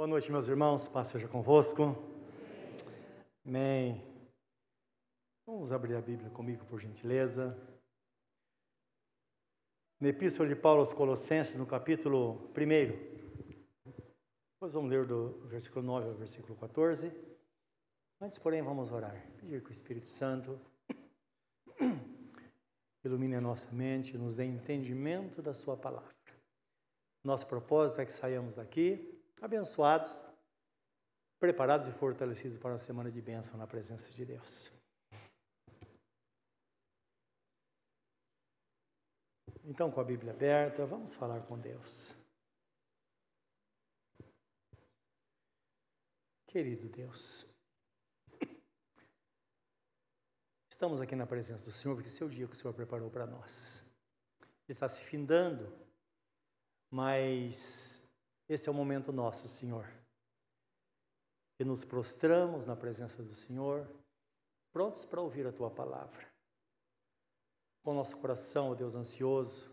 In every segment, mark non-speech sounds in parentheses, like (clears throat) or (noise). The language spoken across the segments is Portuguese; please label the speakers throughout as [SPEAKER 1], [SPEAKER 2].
[SPEAKER 1] Boa noite, meus irmãos. Paz seja convosco. Amém. Vamos abrir a Bíblia comigo, por gentileza. Na Epístola de Paulo aos Colossenses, no capítulo 1. Depois vamos ler do versículo 9 ao versículo 14. Antes, porém, vamos orar. Pedir que o Espírito Santo (clears throat) ilumine a nossa mente, nos dê entendimento da Sua palavra. Nosso propósito é que saiamos daqui abençoados, preparados e fortalecidos para a semana de bênção na presença de Deus. Então, com a Bíblia aberta, vamos falar com Deus. Querido Deus, estamos aqui na presença do Senhor porque esse é o dia que o Senhor preparou para nós. Está se findando, mas esse é o momento nosso, Senhor. E nos prostramos na presença do Senhor, prontos para ouvir a tua palavra. Com nosso coração, ó Deus ansioso,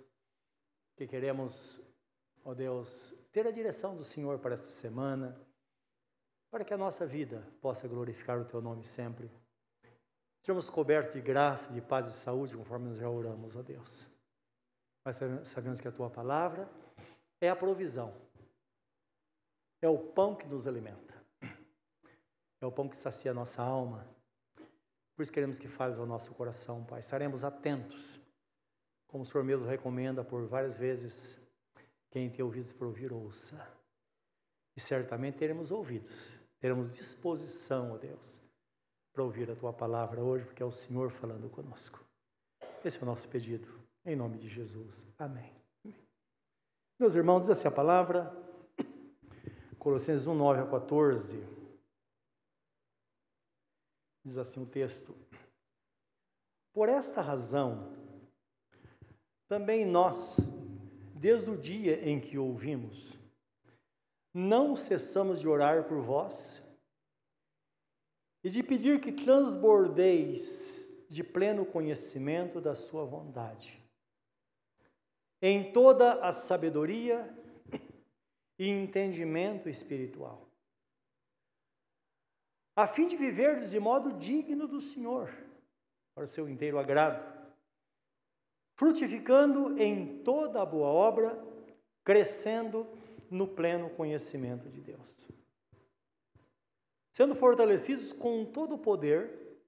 [SPEAKER 1] que queremos, ó Deus, ter a direção do Senhor para esta semana, para que a nossa vida possa glorificar o teu nome sempre. Sejamos cobertos de graça, de paz e saúde, conforme nós já oramos, ó Deus. Mas sabemos que a tua palavra é a provisão é o pão que nos alimenta. É o pão que sacia a nossa alma. Por isso queremos que fale ao nosso coração, Pai. Estaremos atentos, como o Senhor mesmo recomenda por várias vezes. Quem tem ouvidos para ouvir, ouça. E certamente teremos ouvidos, teremos disposição, ó Deus, para ouvir a Tua palavra hoje, porque é o Senhor falando conosco. Esse é o nosso pedido, em nome de Jesus. Amém. Meus irmãos, diz assim a palavra. Colossenses 1, 9 a 14. Diz assim o texto: Por esta razão, também nós, desde o dia em que ouvimos, não cessamos de orar por vós e de pedir que transbordeis de pleno conhecimento da Sua vontade, em toda a sabedoria e entendimento espiritual, a fim de viver de modo digno do Senhor, para o seu inteiro agrado, frutificando em toda a boa obra, crescendo no pleno conhecimento de Deus. Sendo fortalecidos com todo o poder,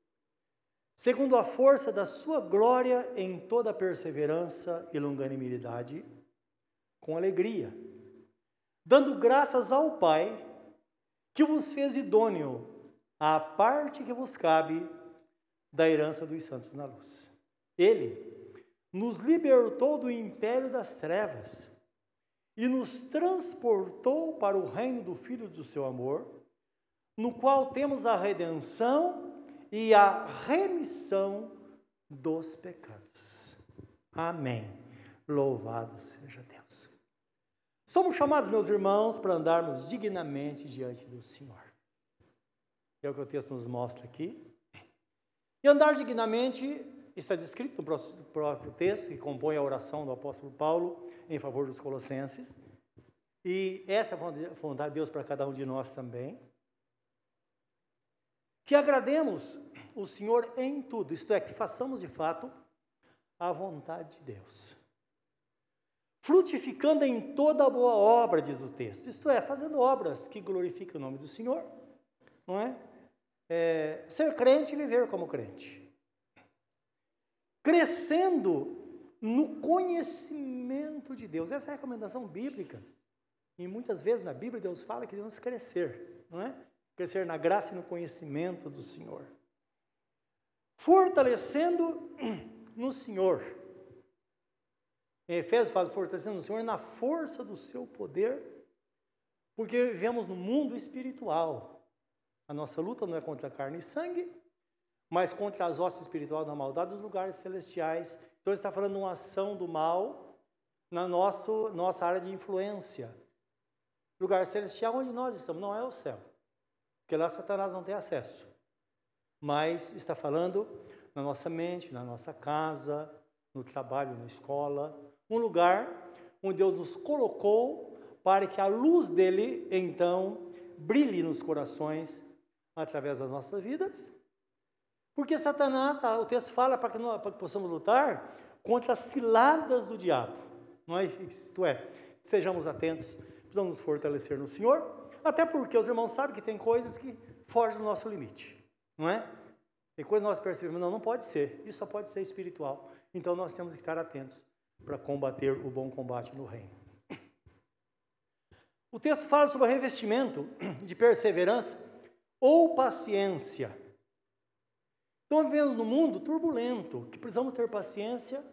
[SPEAKER 1] segundo a força da sua glória em toda perseverança e longanimidade, com alegria dando graças ao Pai que vos fez idôneo à parte que vos cabe da herança dos santos na luz. Ele nos libertou do império das trevas e nos transportou para o reino do Filho do seu amor, no qual temos a redenção e a remissão dos pecados. Amém. Louvado seja Deus. Somos chamados, meus irmãos, para andarmos dignamente diante do Senhor. É o que o texto nos mostra aqui. E andar dignamente está descrito no próprio texto, que compõe a oração do apóstolo Paulo em favor dos colossenses. E essa é a vontade de Deus para cada um de nós também. Que agrademos o Senhor em tudo, isto é, que façamos de fato a vontade de Deus frutificando em toda boa obra, diz o texto. Isto é, fazendo obras que glorificam o nome do Senhor, não é? é ser crente e viver como crente. Crescendo no conhecimento de Deus. Essa é a recomendação bíblica. E muitas vezes na Bíblia Deus fala que devemos crescer, não é? Crescer na graça e no conhecimento do Senhor. Fortalecendo no Senhor em Efésios faz fortalecendo o Senhor na força do seu poder, porque vivemos no mundo espiritual. A nossa luta não é contra carne e sangue, mas contra as hostes espirituais da maldade dos lugares celestiais. Então, está falando de uma ação do mal na nosso, nossa área de influência. Lugar celestial onde nós estamos, não é o céu, porque lá Satanás não tem acesso. Mas está falando na nossa mente, na nossa casa, no trabalho, na escola, um lugar onde Deus nos colocou para que a luz dele, então, brilhe nos corações através das nossas vidas. Porque Satanás, o texto fala para que, nós, para que possamos lutar contra as ciladas do diabo. É? Isto é, sejamos atentos, precisamos nos fortalecer no Senhor, até porque os irmãos sabem que tem coisas que fogem do nosso limite, não é? Tem coisas que nós percebemos, não, não pode ser, isso só pode ser espiritual. Então nós temos que estar atentos para combater o bom combate no reino. O texto fala sobre o revestimento de perseverança ou paciência. Então vivemos num mundo turbulento, que precisamos ter paciência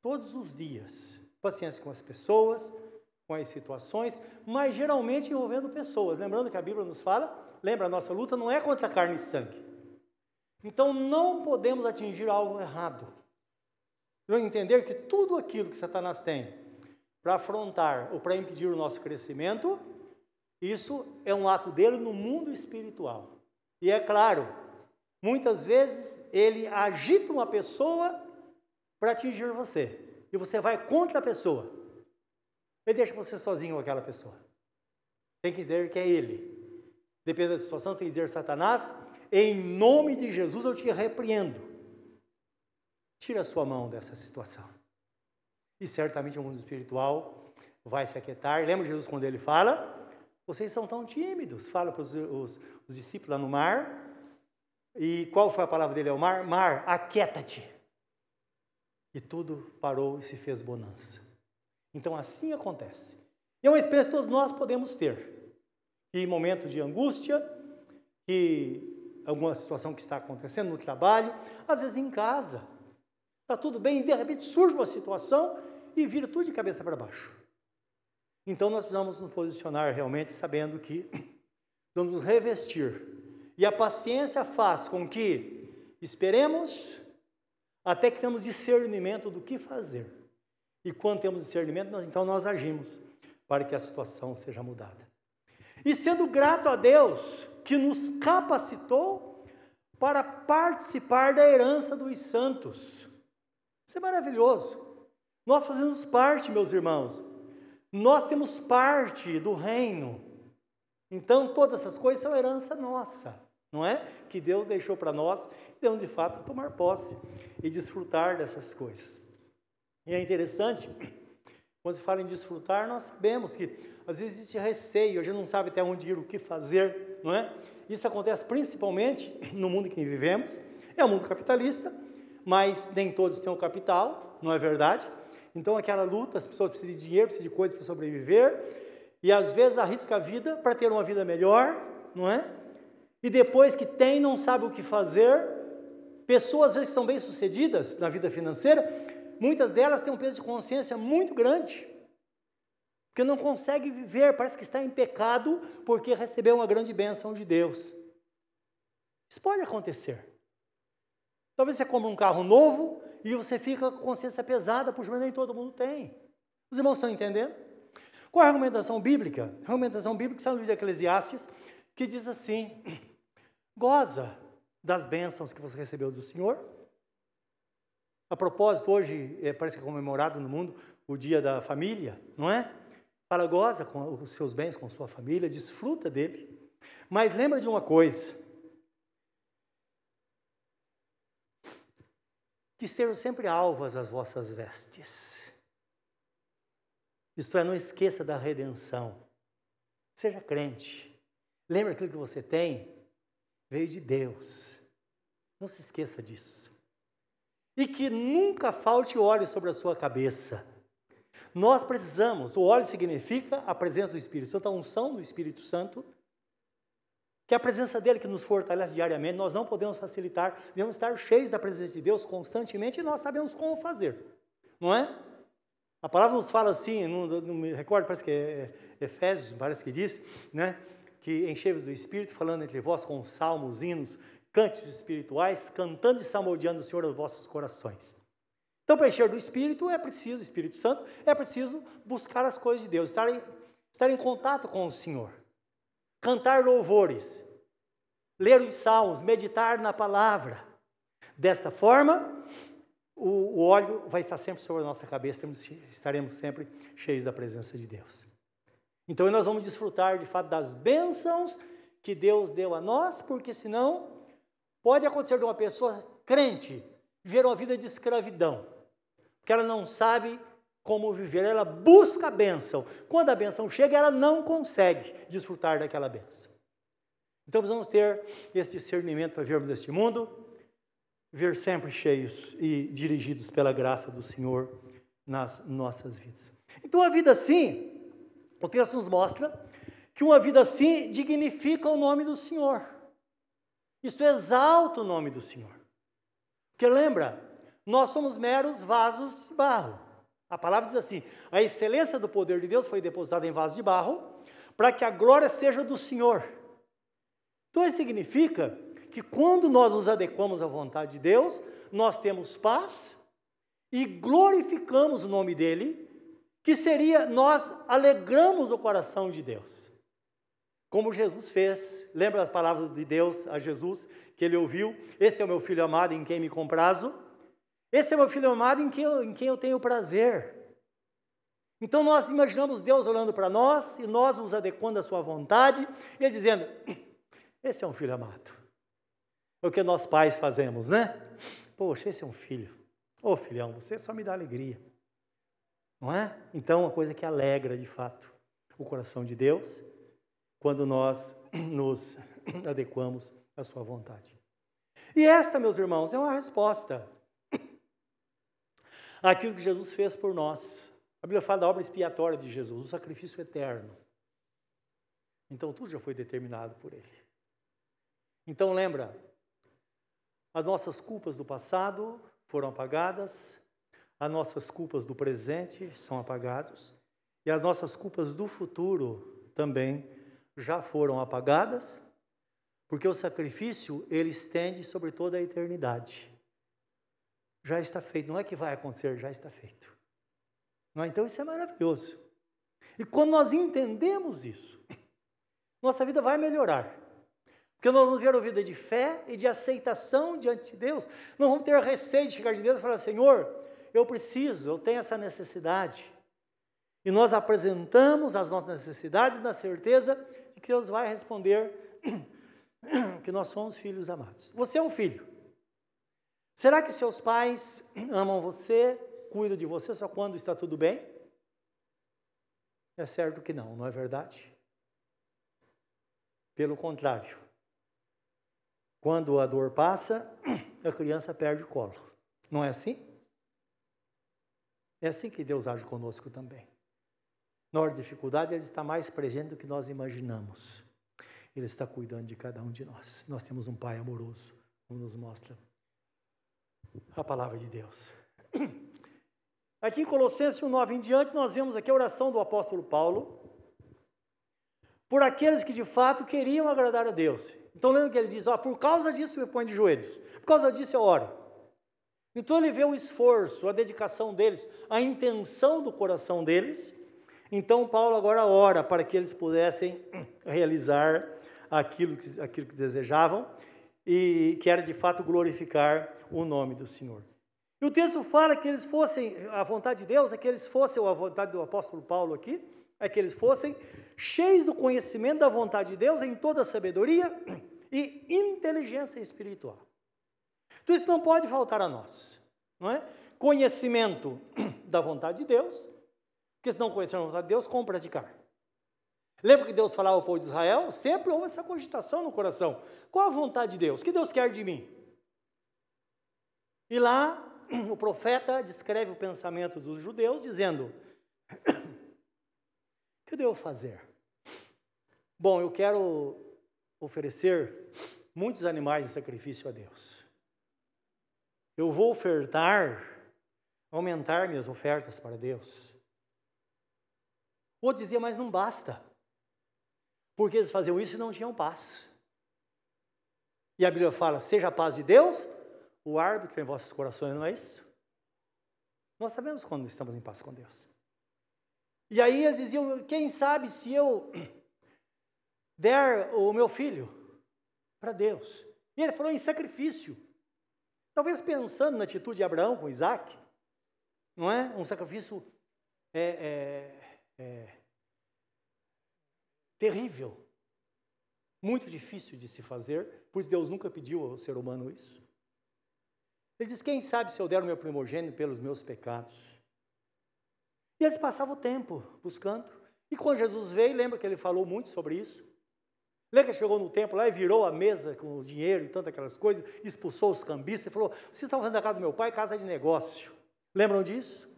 [SPEAKER 1] todos os dias. Paciência com as pessoas, com as situações, mas geralmente envolvendo pessoas. Lembrando que a Bíblia nos fala, lembra, a nossa luta não é contra carne e sangue. Então não podemos atingir algo errado. Vamos entender que tudo aquilo que Satanás tem para afrontar ou para impedir o nosso crescimento, isso é um ato dele no mundo espiritual. E é claro, muitas vezes ele agita uma pessoa para atingir você. E você vai contra a pessoa. Ele deixa você sozinho com aquela pessoa. Tem que entender que é ele. Dependendo da situação, você tem que dizer, Satanás, em nome de Jesus eu te repreendo. Tira a sua mão dessa situação. E certamente o mundo espiritual vai se aquietar. Lembra Jesus quando ele fala? Vocês são tão tímidos. Fala para os, os, os discípulos lá no mar. E qual foi a palavra dele ao mar? Mar, aquieta-te. E tudo parou e se fez bonança. Então assim acontece. E é uma experiência que todos nós podemos ter. E em momentos de angústia, e alguma situação que está acontecendo no trabalho, às vezes em casa. Está tudo bem, e de repente surge uma situação e vira tudo de cabeça para baixo. Então nós precisamos nos posicionar realmente sabendo que (clears throat) vamos nos revestir. E a paciência faz com que esperemos até que temos discernimento do que fazer. E quando temos discernimento, nós, então nós agimos para que a situação seja mudada. E sendo grato a Deus que nos capacitou para participar da herança dos santos. Isso é maravilhoso. Nós fazemos parte, meus irmãos, nós temos parte do reino. Então, todas essas coisas são herança nossa, não é? Que Deus deixou para nós, devemos de fato tomar posse e desfrutar dessas coisas. E é interessante, quando se fala em desfrutar, nós sabemos que às vezes existe receio, a gente não sabe até onde ir, o que fazer, não é? Isso acontece principalmente no mundo em que vivemos, é o mundo capitalista, mas nem todos têm o capital, não é verdade? Então, aquela luta, as pessoas precisam de dinheiro, precisam de coisas para sobreviver, e às vezes arrisca a vida para ter uma vida melhor, não é? E depois que tem, não sabe o que fazer. Pessoas, às vezes, que são bem-sucedidas na vida financeira, muitas delas têm um peso de consciência muito grande, porque não consegue viver, parece que está em pecado, porque recebeu uma grande bênção de Deus. Isso pode acontecer. Talvez você compre um carro novo, e você fica com consciência pesada, puxa, mas nem todo mundo tem. Os irmãos estão entendendo? Qual é a argumentação bíblica? A argumentação bíblica está no livro de Eclesiastes, que diz assim: goza das bênçãos que você recebeu do Senhor. A propósito, hoje é, parece que é comemorado no mundo o dia da família, não é? Fala, goza com os seus bens, com sua família, desfruta dele. Mas lembra de uma coisa: que sejam sempre alvas as vossas vestes. Isto é, não esqueça da redenção. Seja crente. Lembre aquilo que você tem veio de Deus. Não se esqueça disso. E que nunca falte óleo sobre a sua cabeça. Nós precisamos, o óleo significa a presença do Espírito Santo, a unção do Espírito Santo que é a presença dele que nos fortalece diariamente, nós não podemos facilitar, devemos estar cheios da presença de Deus constantemente e nós sabemos como fazer, não é? A palavra nos fala assim, não, não me recordo, parece que é, é Efésios, parece que diz, né? Que enchei-vos do Espírito, falando entre vós com salmos, hinos, cânticos espirituais, cantando e salmodiando o Senhor aos vossos corações. Então, para encher do Espírito é preciso, Espírito Santo, é preciso buscar as coisas de Deus, estar em, estar em contato com o Senhor cantar louvores, ler os salmos, meditar na palavra. Desta forma, o, o óleo vai estar sempre sobre a nossa cabeça, estaremos sempre cheios da presença de Deus. Então nós vamos desfrutar de fato das bênçãos que Deus deu a nós, porque senão pode acontecer de uma pessoa crente viver uma vida de escravidão, porque ela não sabe como viver, ela busca a bênção. Quando a bênção chega, ela não consegue desfrutar daquela bênção. Então precisamos ter esse discernimento para vermos este mundo, ver sempre cheios e dirigidos pela graça do Senhor nas nossas vidas. Então a vida assim, o texto nos mostra que uma vida assim dignifica o nome do Senhor. Isto exalta o nome do Senhor. Porque lembra, nós somos meros vasos de barro. A palavra diz assim: a excelência do poder de Deus foi depositada em vasos de barro, para que a glória seja do Senhor. Então isso significa que quando nós nos adequamos à vontade de Deus, nós temos paz e glorificamos o nome dele, que seria nós alegramos o coração de Deus. Como Jesus fez, lembra as palavras de Deus a Jesus que ele ouviu: Esse é o meu filho amado em quem me comprazo. Esse é meu filho amado em quem eu, em quem eu tenho prazer. Então nós imaginamos Deus olhando para nós e nós nos adequando à sua vontade e dizendo: (clears throat) Esse é um filho amado. É o que nós pais fazemos, né? Poxa, esse é um filho. Ô oh, filhão, você só me dá alegria. Não é? Então, uma coisa que alegra de fato o coração de Deus quando nós (clears throat) nos (clears throat) adequamos à sua vontade. E esta, meus irmãos, é uma resposta àquilo que Jesus fez por nós. A Bíblia fala da obra expiatória de Jesus, o sacrifício eterno. Então tudo já foi determinado por ele. Então lembra, as nossas culpas do passado foram apagadas, as nossas culpas do presente são apagadas e as nossas culpas do futuro também já foram apagadas, porque o sacrifício ele estende sobre toda a eternidade. Já está feito, não é que vai acontecer, já está feito. É? Então isso é maravilhoso. E quando nós entendemos isso, nossa vida vai melhorar. Porque nós vamos ver uma vida de fé e de aceitação diante de Deus. Não vamos ter receio de chegar de Deus e falar: Senhor, eu preciso, eu tenho essa necessidade. E nós apresentamos as nossas necessidades na certeza de que Deus vai responder (clears throat) que nós somos filhos amados. Você é um filho. Será que seus pais amam você, cuidam de você só quando está tudo bem? É certo que não, não é verdade? Pelo contrário, quando a dor passa, a criança perde o colo. Não é assim? É assim que Deus age conosco também. Na hora de dificuldade, Ele está mais presente do que nós imaginamos. Ele está cuidando de cada um de nós. Nós temos um Pai amoroso, como nos mostra a palavra de Deus. (clears throat) Aqui em Colossenses 1,9 em diante, nós vemos aqui a oração do apóstolo Paulo por aqueles que de fato queriam agradar a Deus. Então lembra que ele diz, ó, por causa disso eu me ponho de joelhos, por causa disso eu oro. Então ele vê o esforço, a dedicação deles, a intenção do coração deles. Então Paulo agora ora para que eles pudessem (clears throat) realizar aquilo que, aquilo que desejavam e que era de fato glorificar o nome do Senhor. E o texto fala que eles fossem, a vontade de Deus é que eles fossem, a vontade do apóstolo Paulo aqui, é que eles fossem cheios do conhecimento da vontade de Deus em toda sabedoria e inteligência espiritual. Então isso não pode faltar a nós, não é? Conhecimento da vontade de Deus, porque se não conhecer a vontade de Deus, como praticar? Lembra que Deus falava ao povo de Israel? Sempre houve essa cogitação no coração. Qual a vontade de Deus? O que Deus quer de mim? E lá (clears throat) o profeta descreve o pensamento dos judeus, dizendo: O que eu devo fazer? Bom, eu quero oferecer muitos animais de sacrifício a Deus. Eu vou ofertar, aumentar minhas ofertas para Deus. Outro dizia, mas não basta. Porque eles faziam isso e não tinham paz. E a Bíblia fala: seja a paz de Deus, o árbitro em vossos corações, não é isso? Nós sabemos quando estamos em paz com Deus. E aí eles diziam: quem sabe se eu (clears throat) der o meu filho para Deus. E ele falou em sacrifício. Talvez pensando na atitude de Abraão com Isaac, não é? Um sacrifício é, é, é, terrível, muito difícil de se fazer, pois Deus nunca pediu ao ser humano isso. Ele diz: Quem sabe se eu der o meu primogênito pelos meus pecados? E eles passavam o tempo buscando. E quando Jesus veio, lembra que ele falou muito sobre isso? Lembra que chegou no templo lá e virou a mesa com o dinheiro e tantas aquelas coisas, expulsou os cambistas e falou: Vocês estão fazendo a casa do meu pai casa de negócio. Lembram disso?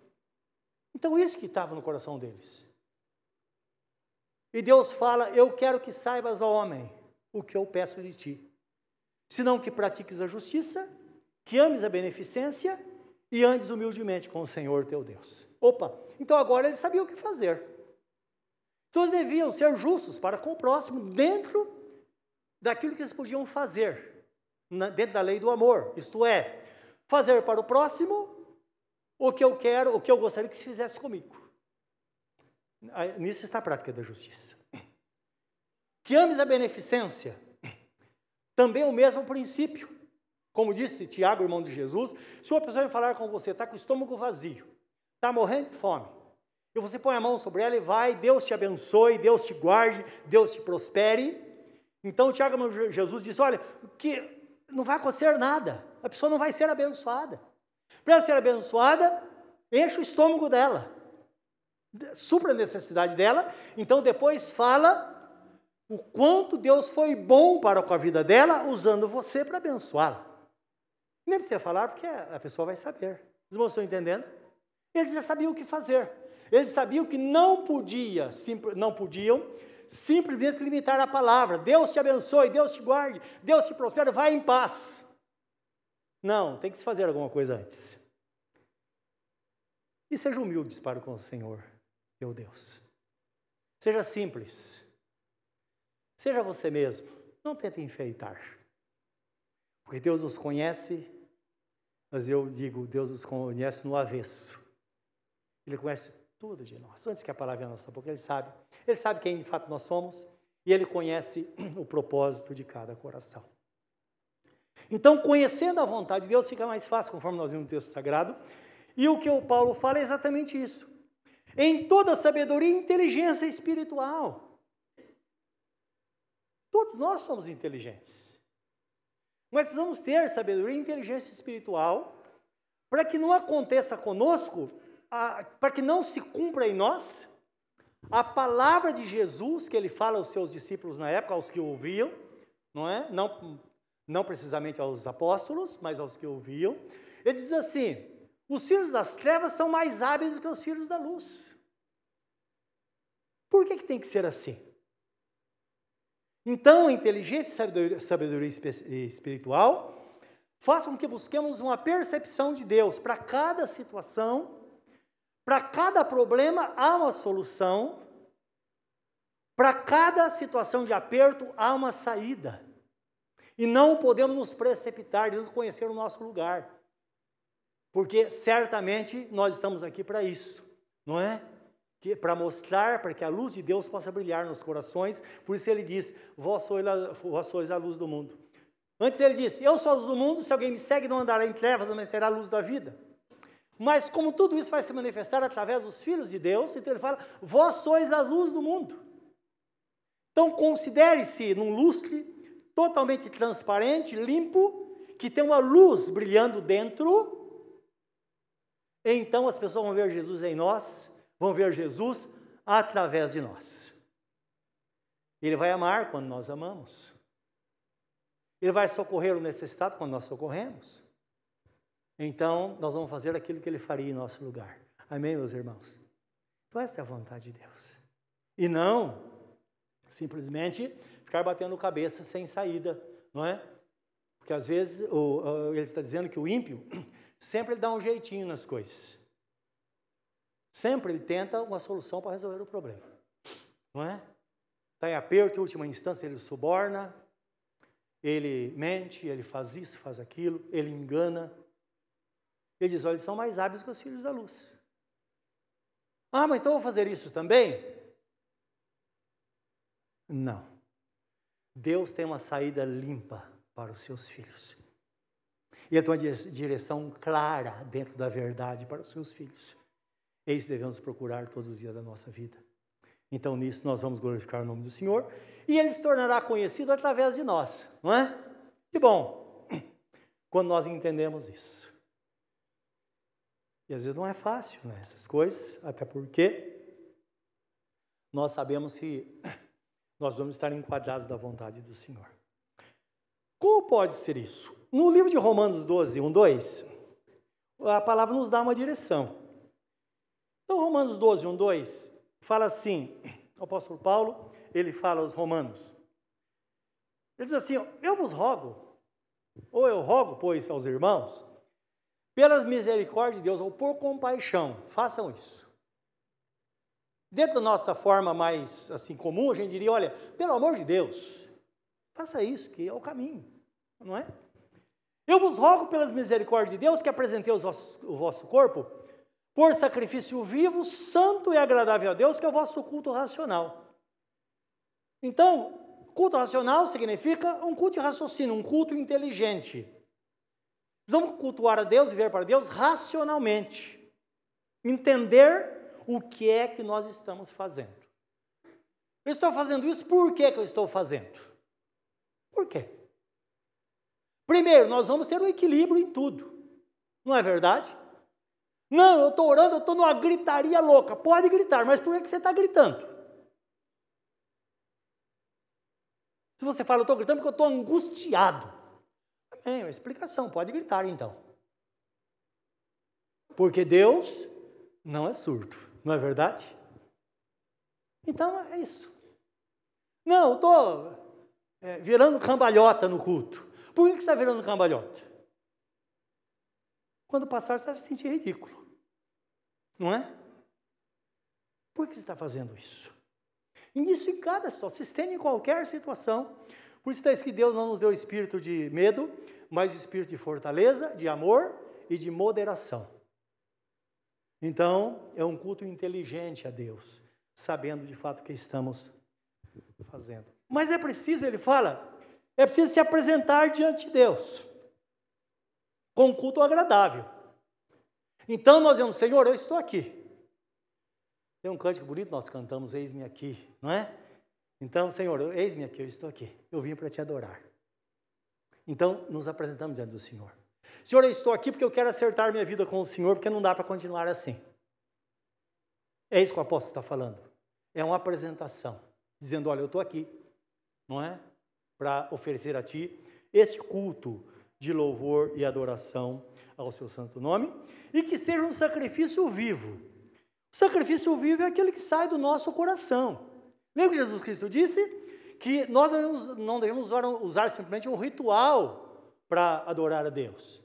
[SPEAKER 1] Então, isso que estava no coração deles. E Deus fala: Eu quero que saibas, ó homem, o que eu peço de ti. Senão que pratiques a justiça, que ames a beneficência e andes humildemente com o Senhor teu Deus. Opa, então agora eles sabiam o que fazer. Então eles deviam ser justos para com o próximo, dentro daquilo que eles podiam fazer, dentro da lei do amor. Isto é, fazer para o próximo o que eu quero, o que eu gostaria que se fizesse comigo. Nisso está a prática da justiça. Que ames a beneficência, também o mesmo princípio. Como disse Tiago, irmão de Jesus, se uma pessoa falar com você, está com o estômago vazio, está morrendo de fome, e você põe a mão sobre ela e vai, Deus te abençoe, Deus te guarde, Deus te prospere. Então Tiago, irmão de Jesus, diz: olha, que não vai acontecer nada, a pessoa não vai ser abençoada. Para ser abençoada, enche o estômago dela, supra a necessidade dela, então depois fala o quanto Deus foi bom para com a vida dela, usando você para abençoá-la. Nem precisa falar, porque a pessoa vai saber. Os irmãos estão entendendo? Eles já sabiam o que fazer. Eles sabiam que não podia, não podiam simplesmente se limitar à palavra. Deus te abençoe, Deus te guarde, Deus te prospere, vai em paz. Não, tem que se fazer alguma coisa antes. E seja humilde para com o Senhor, meu Deus. Seja simples. Seja você mesmo. Não tente enfeitar. Porque Deus nos conhece, mas eu digo, Deus nos conhece no avesso. Ele conhece tudo de nós. Antes que a palavra na nossa boca, Ele sabe. Ele sabe quem de fato nós somos e Ele conhece (clears throat) o propósito de cada coração. Então, conhecendo a vontade de Deus, fica mais fácil, conforme nós vimos no texto sagrado. E o que o Paulo fala é exatamente isso. Em toda sabedoria e inteligência espiritual. Todos nós somos inteligentes. Mas precisamos ter sabedoria e inteligência espiritual para que não aconteça conosco, para que não se cumpra em nós a palavra de Jesus que ele fala aos seus discípulos na época, aos que ouviam, não é? Não não precisamente aos apóstolos, mas aos que ouviam. Ele diz assim: os filhos das trevas são mais hábeis do que os filhos da luz. Por que, que tem que ser assim? Então, inteligência e sabedoria, sabedoria espiritual façam com que busquemos uma percepção de Deus. Para cada situação, para cada problema, há uma solução. Para cada situação de aperto, há uma saída. E não podemos nos precipitar, devemos conhecer o nosso lugar. Porque certamente nós estamos aqui para isso, não é? Para mostrar, para que a luz de Deus possa brilhar nos corações. Por isso ele diz: Vós sois, a, vós sois a luz do mundo. Antes ele disse: Eu sou a luz do mundo, se alguém me segue, não andará em trevas, mas terá a luz da vida. Mas como tudo isso vai se manifestar através dos filhos de Deus, então ele fala: Vós sois a luz do mundo. Então considere-se num lustre totalmente transparente, limpo, que tem uma luz brilhando dentro. Então as pessoas vão ver Jesus em nós, vão ver Jesus através de nós. Ele vai amar quando nós amamos. Ele vai socorrer o necessitado quando nós socorremos. Então, nós vamos fazer aquilo que ele faria em nosso lugar. Amém, meus irmãos? Então, essa é a vontade de Deus. E não simplesmente ficar batendo cabeça sem saída, não é? Porque às vezes o, ele está dizendo que o ímpio (clears throat) sempre dá um jeitinho nas coisas. Sempre ele tenta uma solução para resolver o problema, não é? Está em aperto, em última instância ele suborna, ele mente, ele faz isso, faz aquilo, ele engana. Ele diz: olha, eles são mais hábeis que os filhos da luz. Ah, mas então eu vou fazer isso também? Não. Deus tem uma saída limpa para os seus filhos. E ele tem uma direção clara dentro da verdade para os seus filhos. Que devemos procurar todos os dias da nossa vida. Então, nisso, nós vamos glorificar o nome do Senhor e ele se tornará conhecido através de nós, não é? Que bom, (clears throat) quando nós entendemos isso. E às vezes não é fácil, né? Essas coisas, até porque nós sabemos que (clears throat) nós vamos estar enquadrados da vontade do Senhor. Como pode ser isso? No livro de Romanos 12, 1, 2, a palavra nos dá uma direção. Então, Romanos 12, 1, 2, fala assim, o apóstolo Paulo, ele fala aos romanos. Ele diz assim, eu vos rogo, ou eu rogo, pois, aos irmãos, pelas misericórdias de Deus, ou por compaixão, façam isso. Dentro da nossa forma mais assim comum, a gente diria, olha, pelo amor de Deus, faça isso, que é o caminho, não é? Eu vos rogo pelas misericórdias de Deus que apresentei o vosso corpo por sacrifício vivo, santo e agradável a Deus, que é o vosso culto racional. Então, culto racional significa um culto de raciocínio, um culto inteligente. Vamos cultuar a Deus, viver para Deus racionalmente. Entender o que é que nós estamos fazendo. Eu estou fazendo isso por que, que eu estou fazendo? Por quê? Primeiro, nós vamos ter um equilíbrio em tudo. Não é verdade? Não, eu estou orando, eu estou numa gritaria louca. Pode gritar, mas por que você está gritando? Se você fala, eu estou gritando porque eu estou angustiado. Amém, uma explicação, pode gritar então. Porque Deus não é surdo, não é verdade? Então é isso. Não, eu estou é, virando cambalhota no culto. Por que você está virando cambalhota? Quando passar, você vai se sentir ridículo. Não é? Por que você está fazendo isso? E isso em cada situação, se estende em qualquer situação. Por isso está que Deus não nos deu espírito de medo, mas espírito de fortaleza, de amor e de moderação. Então, é um culto inteligente a Deus, sabendo de fato o que estamos fazendo. Mas é preciso, ele fala, é preciso se apresentar diante de Deus com um culto agradável. Então nós dizemos, Senhor, eu estou aqui. Tem um cântico bonito, nós cantamos, eis-me aqui, não é? Então, Senhor, eis-me aqui, eu estou aqui. Eu vim para te adorar. Então, nos apresentamos diante do Senhor. Senhor, eu estou aqui porque eu quero acertar minha vida com o Senhor, porque não dá para continuar assim. É isso que o apóstolo está falando. É uma apresentação, dizendo: Olha, eu estou aqui, não é? Para oferecer a Ti esse culto de louvor e adoração ao Seu santo nome e que seja um sacrifício vivo. O sacrifício vivo é aquele que sai do nosso coração. Lembra que Jesus Cristo disse que nós não devemos usar, simplesmente um ritual para adorar a Deus.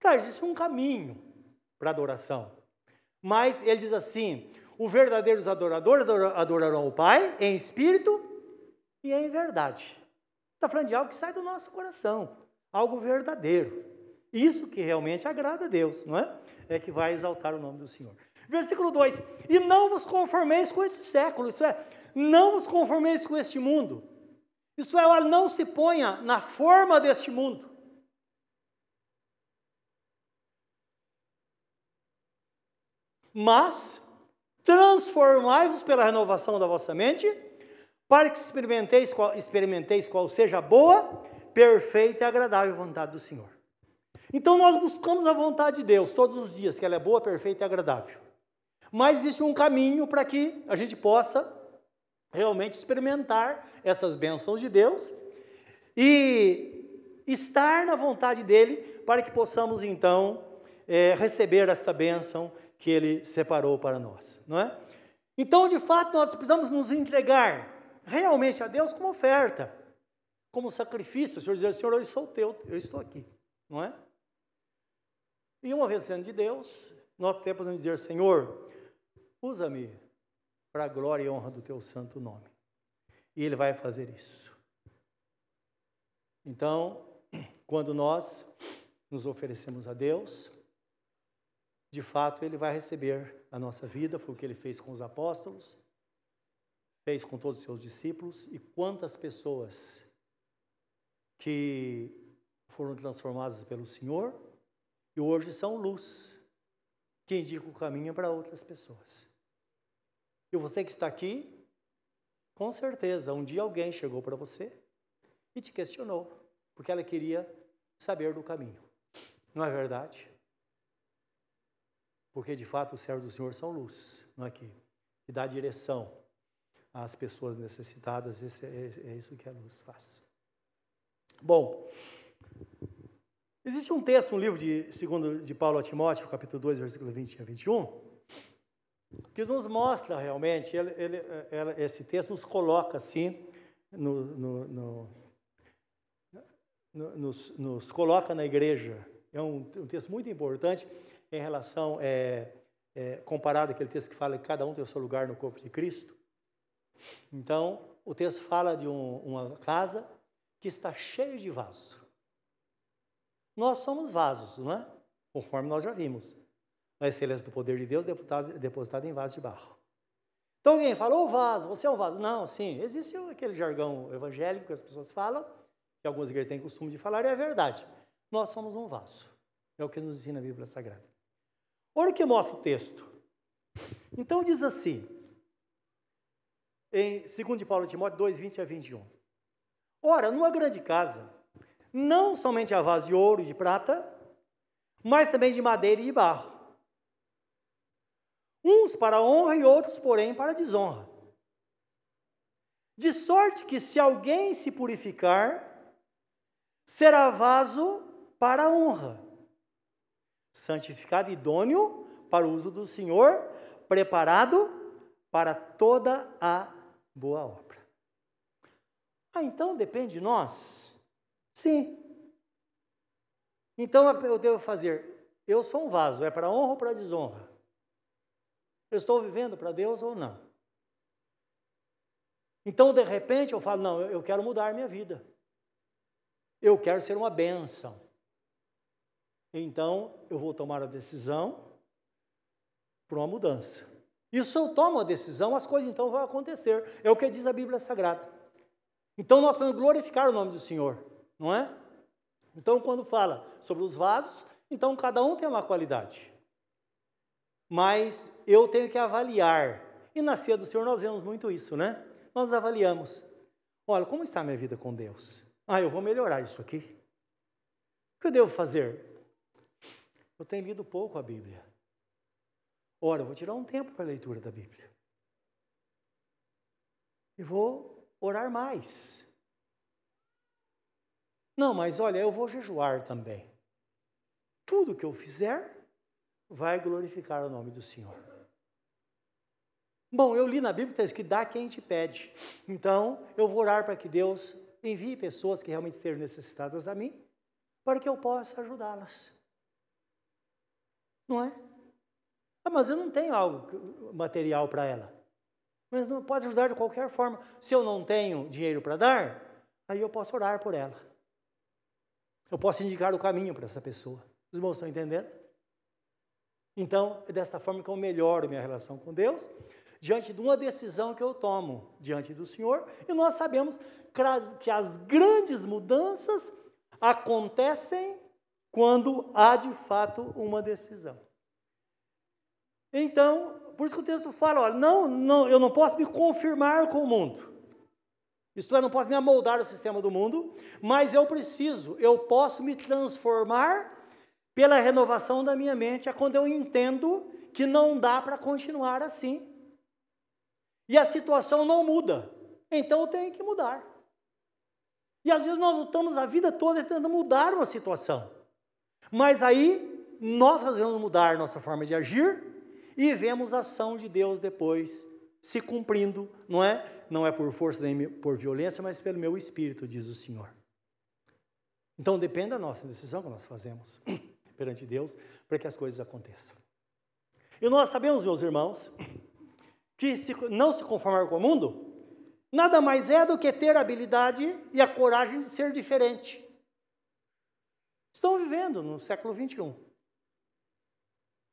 [SPEAKER 1] Claro, existe um caminho para adoração. Mas ele diz assim: os verdadeiros adoradores adorarão o Pai em espírito e em verdade. Está falando de algo que sai do nosso coração, algo verdadeiro. Isso que realmente agrada a Deus, não é? É que vai exaltar o nome do Senhor. Versículo 2: E não vos conformeis com este século, isso é, não vos conformeis com este mundo. Isso é, não se ponha na forma deste mundo. Mas transformai-vos pela renovação da vossa mente, para que experimenteis qual, experimenteis qual seja a boa, perfeita e agradável vontade do Senhor. Então nós buscamos a vontade de Deus todos os dias, que ela é boa, perfeita e agradável. Mas existe um caminho para que a gente possa realmente experimentar essas bênçãos de Deus e estar na vontade dele para que possamos então é, receber esta bênção que ele separou para nós, não é? Então, de fato, nós precisamos nos entregar realmente a Deus como oferta, como sacrifício. O Senhor diz: Senhor, eu sou teu, eu estou aqui, não é? E uma vez sendo de Deus, nós até podemos dizer, Senhor, usa-me para a glória e honra do teu santo nome. E Ele vai fazer isso. Então, quando nós nos oferecemos a Deus, de fato Ele vai receber a nossa vida, foi o que Ele fez com os apóstolos, fez com todos os seus discípulos, e quantas pessoas que foram transformadas pelo Senhor, e hoje são luz, que indica o caminho para outras pessoas. E você que está aqui, Com certeza, um dia alguém chegou para você e te questionou, porque ela queria saber do caminho. Não é verdade? Porque de fato os servos do Senhor são luz, não é que? E dá direção às pessoas necessitadas, esse é, é isso que a luz faz. Bom, existe um texto, um livro de, segundo de Paulo a Timóteo, capítulo 2, versículo 20 a 21, que nos mostra realmente, ele, ele, esse texto nos coloca assim, no, no, no, nos, nos, coloca na igreja. É um, um, texto muito importante em relação, é, é, comparado àquele texto que fala que cada um tem o seu lugar no corpo de Cristo. Então, o texto fala de um, uma casa que está cheia de vasos. Nós somos vasos, não é? Conforme nós já vimos a excelência do poder de Deus depositado em vaso de barro. Então alguém fala, ô oh, vaso, você é um vaso. Não, sim, existe aquele jargão evangélico que as pessoas falam, que algumas igrejas têm costume de falar, e é verdade. Nós somos um vaso. É o que nos ensina a Bíblia Sagrada. Olha o que mostra o texto. Então diz assim, em 2 Paulo Timóteo 2, 20 a 21. Ora, numa grande casa, não somente há vaso de ouro e de prata, mas também de madeira e de barro uns para honra e outros, porém, para desonra. De sorte que, se alguém se purificar, será vaso para honra, santificado, idôneo para o uso do Senhor, preparado para toda a boa obra. Ah, então depende de nós? Sim. Então eu devo fazer, eu sou um vaso, é para honra ou para desonra? Eu estou vivendo para Deus ou não? Então, de repente, eu falo: não, eu quero mudar minha vida. Eu quero ser uma bênção. Então, eu vou tomar a decisão para uma mudança. E se eu tomo a decisão, as coisas então vão acontecer. É o que diz a Bíblia Sagrada. Então, nós podemos glorificar o nome do Senhor, não é? Então, quando fala sobre os vasos, então cada um tem uma qualidade mas eu tenho que avaliar. E na ceia do Senhor nós vemos muito isso, né? Nós avaliamos. Olha, como está a minha vida com Deus? Ah, eu vou melhorar isso aqui. O que eu devo fazer? Eu tenho lido pouco a Bíblia. Ora, eu vou tirar um tempo para a leitura da Bíblia. E vou orar mais. Não, mas olha, eu vou jejuar também. Tudo que eu fizer, vai glorificar o nome do Senhor. Bom, eu li na Bíblia que que dá quem te pede. Então, eu vou orar para que Deus envie pessoas que realmente estejam necessitadas a mim, para que eu possa ajudá-las. Não é? Ah, mas eu não tenho algo material para ela. Mas não pode ajudar de qualquer forma. Se eu não tenho dinheiro para dar, aí eu posso orar por ela. Eu posso indicar o caminho para essa pessoa. Os irmãos estão entendendo? Então, é desta forma que eu melhoro minha relação com Deus, diante de uma decisão que eu tomo diante do Senhor, e nós sabemos que as grandes mudanças acontecem quando há de fato uma decisão. Então, por isso que o texto fala, olha, não, não, eu não posso me confirmar com o mundo. Isto é, não posso me amoldar ao sistema do mundo, mas eu preciso, eu posso me transformar pela renovação da minha mente, é quando eu entendo que não dá para continuar assim. E a situação não muda. Então eu tenho que mudar. E às vezes nós lutamos a vida toda tentando mudar uma situação. Mas aí nós fazemos mudar nossa forma de agir e vemos a ação de Deus depois se cumprindo, não é? Não é por força nem por violência, mas pelo meu espírito, diz o Senhor. Então depende da nossa decisão que nós fazemos (clears throat) perante Deus para que as coisas aconteçam. E nós sabemos, meus irmãos, (clears throat) que se não se conformar com o mundo nada mais é do que ter a habilidade e a coragem de ser diferente. Estão vivendo no século 21.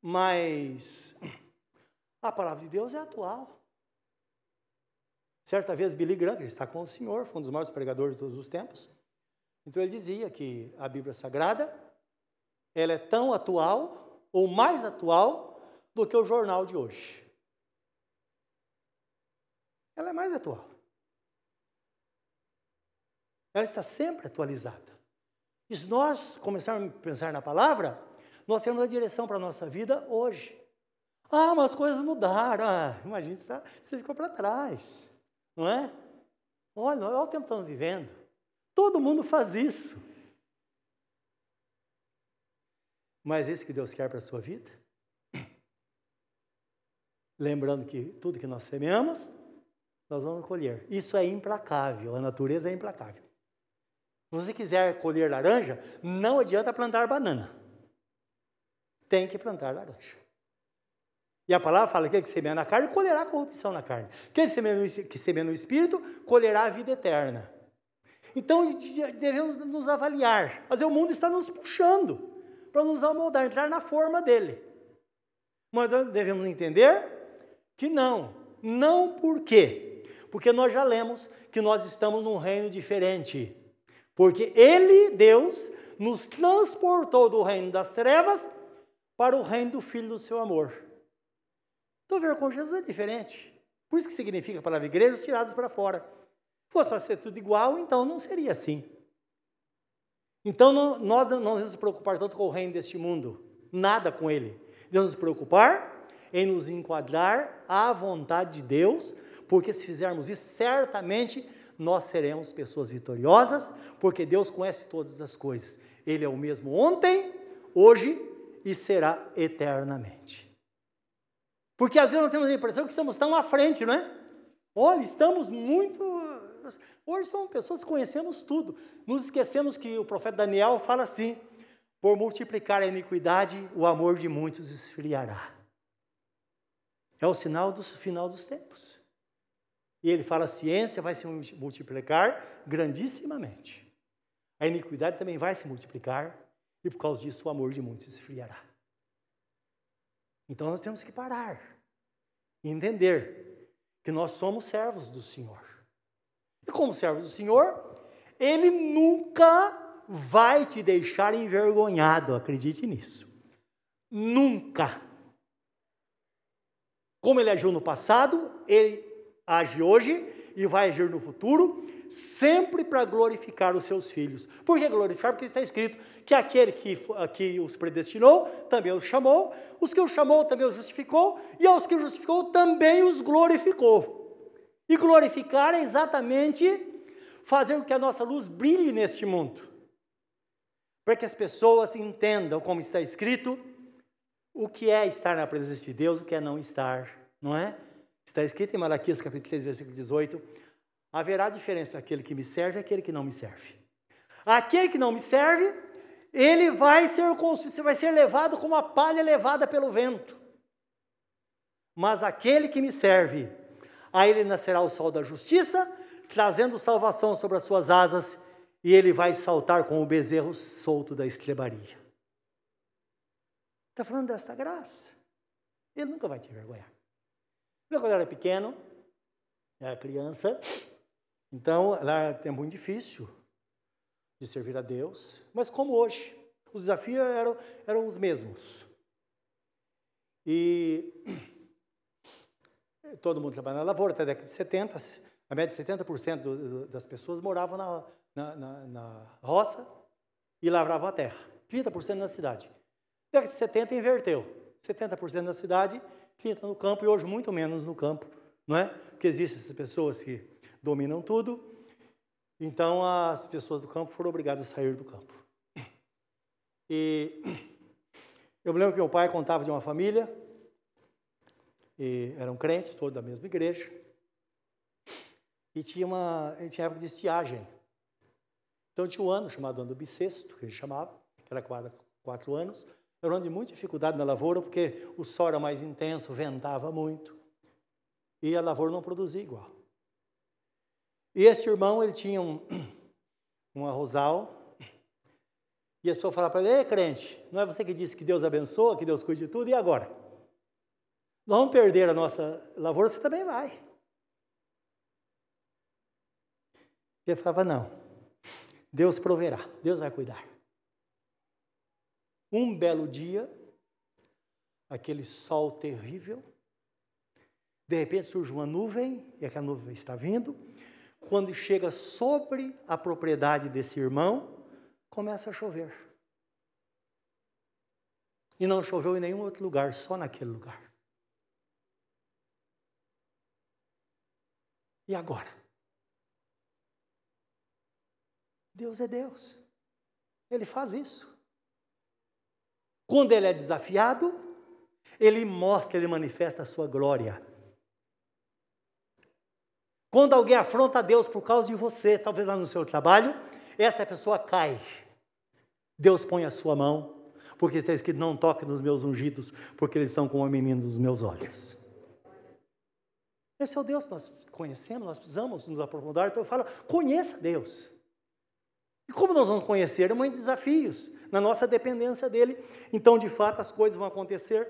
[SPEAKER 1] Mas (clears throat) a palavra de Deus é atual. Certa vez, Billy Graham, que está com o Senhor, foi um dos maiores pregadores de todos os tempos, então ele dizia que a Bíblia Sagrada ela é tão atual, ou mais atual, do que o jornal de hoje. Ela é mais atual. ela está sempre atualizada. E se nós começarmos a pensar na palavra, nós temos a direção para a nossa vida hoje. Ah, mas as coisas mudaram. Ah, imagina, você, ficou para trás. Não é? Olha, olha o tempo que estamos vivendo. Todo mundo faz isso. Mas é isso que Deus quer para a sua vida? (clears throat) Lembrando que tudo que nós semeamos, nós vamos colher. Isso é implacável, a natureza é implacável. Se você quiser colher laranja, não adianta plantar banana. Tem que plantar laranja. E a palavra fala que aquele que semeia na carne colherá corrupção na carne. Aquele que semeia no espírito colherá a vida eterna. Então devemos nos avaliar. Mas o mundo está nos puxando para nos amoldar, entrar na forma dele. Mas devemos entender que não. Não por quê? Porque nós já lemos que nós estamos num reino diferente. Porque Ele, Deus, nos transportou do reino das trevas para o reino do Filho do seu amor. Então, ver com Jesus é diferente. Por isso que significa a palavra igreja, os tirados para fora. Se fosse para ser tudo igual, então não seria assim. Então, não, nós não devemos nos preocupar tanto com o reino deste mundo, nada com ele. Devemos nos preocupar em nos enquadrar à vontade de Deus, porque se fizermos isso, certamente nós seremos pessoas vitoriosas, porque Deus conhece todas as coisas. Ele é o mesmo ontem, hoje e será eternamente. Porque às vezes nós temos a impressão que estamos tão à frente, não é? Olha, estamos muito. Hoje somos pessoas que conhecemos tudo. Nos esquecemos que o profeta Daniel fala assim: por multiplicar a iniquidade, o amor de muitos esfriará. É o sinal do final dos tempos. E ele fala: a ciência vai se multiplicar grandissimamente. A iniquidade também vai se multiplicar, e por causa disso o amor de muitos esfriará. Então nós temos que parar e entender que nós somos servos do Senhor. E como servos do Senhor, Ele nunca vai te deixar envergonhado, acredite nisso. Nunca. Como Ele agiu no passado, Ele age hoje e vai agir no futuro, sempre para glorificar os seus filhos. Por que glorificar? Porque está escrito que aquele que, que os predestinou também os chamou, os que os chamou também os justificou, e aos que os justificou também os glorificou. E glorificar é exatamente fazer com que a nossa luz brilhe neste mundo. Para que as pessoas entendam, como está escrito, o que é estar na presença de Deus, o que é não estar, não é? Está escrito em Malaquias capítulo 3, versículo 18: haverá diferença aquele que me serve e aquele que não me serve. Aquele que não me serve, ele vai ser, vai ser levado como a palha levada pelo vento. Mas aquele que me serve, a ele nascerá o sol da justiça, trazendo salvação sobre as suas asas, e ele vai saltar com o bezerro solto da estrebaria. Está falando desta graça. Ele nunca vai te envergonhar. quando eu era pequeno, era criança, então, lá é muito difícil de servir a Deus, mas como hoje, os desafios eram, eram os mesmos. E (clears throat) todo mundo trabalhava na lavoura, até a década de 70, a média de 70% do, das pessoas moravam na, na, na, na roça e lavravam a terra, 30% na cidade. Na década de 70 inverteu, 70% na cidade, 30% no campo e hoje muito menos no campo, não é? Porque existem essas pessoas que dominam tudo. Então as pessoas do campo foram obrigadas a sair do campo. E eu me lembro que meu pai contava de uma família, e eram crentes, todos da mesma igreja, e tinha uma tinha época de estiagem. Então tinha um ano chamado ano bissexto, que a gente chamava, que era quatro, quatro anos. Era um ano de muita dificuldade na lavoura, porque o sol era mais intenso, ventava muito, e a lavoura não produzia igual. E esse irmão, ele tinha um, (clears throat) um arrozal, e a pessoa falava para ele, ei crente, não é você que disse que Deus abençoa, que Deus cuide de tudo, e agora? Nós vamos perder a nossa lavoura, você também vai. E ele falava, não, Deus proverá, Deus vai cuidar. Um belo dia, aquele sol terrível, de repente surge uma nuvem, e aquela nuvem está vindo, quando chega sobre a propriedade desse irmão, começa a chover. E não choveu em nenhum outro lugar, só naquele lugar. E agora? Deus é Deus. Ele faz isso. Quando ele é desafiado, ele mostra, ele manifesta a sua glória. Quando alguém afronta Deus por causa de você, talvez lá no seu trabalho, essa pessoa cai. Deus põe a sua mão, porque está escrito: não toque nos meus ungidos, porque eles são como a menina dos meus olhos. Esse é o Deus que nós conhecemos, nós precisamos nos aprofundar. Então eu falo: conheça Deus. E como nós vamos conhecer? É desafios, na nossa dependência dele. Então, de fato, as coisas vão acontecer.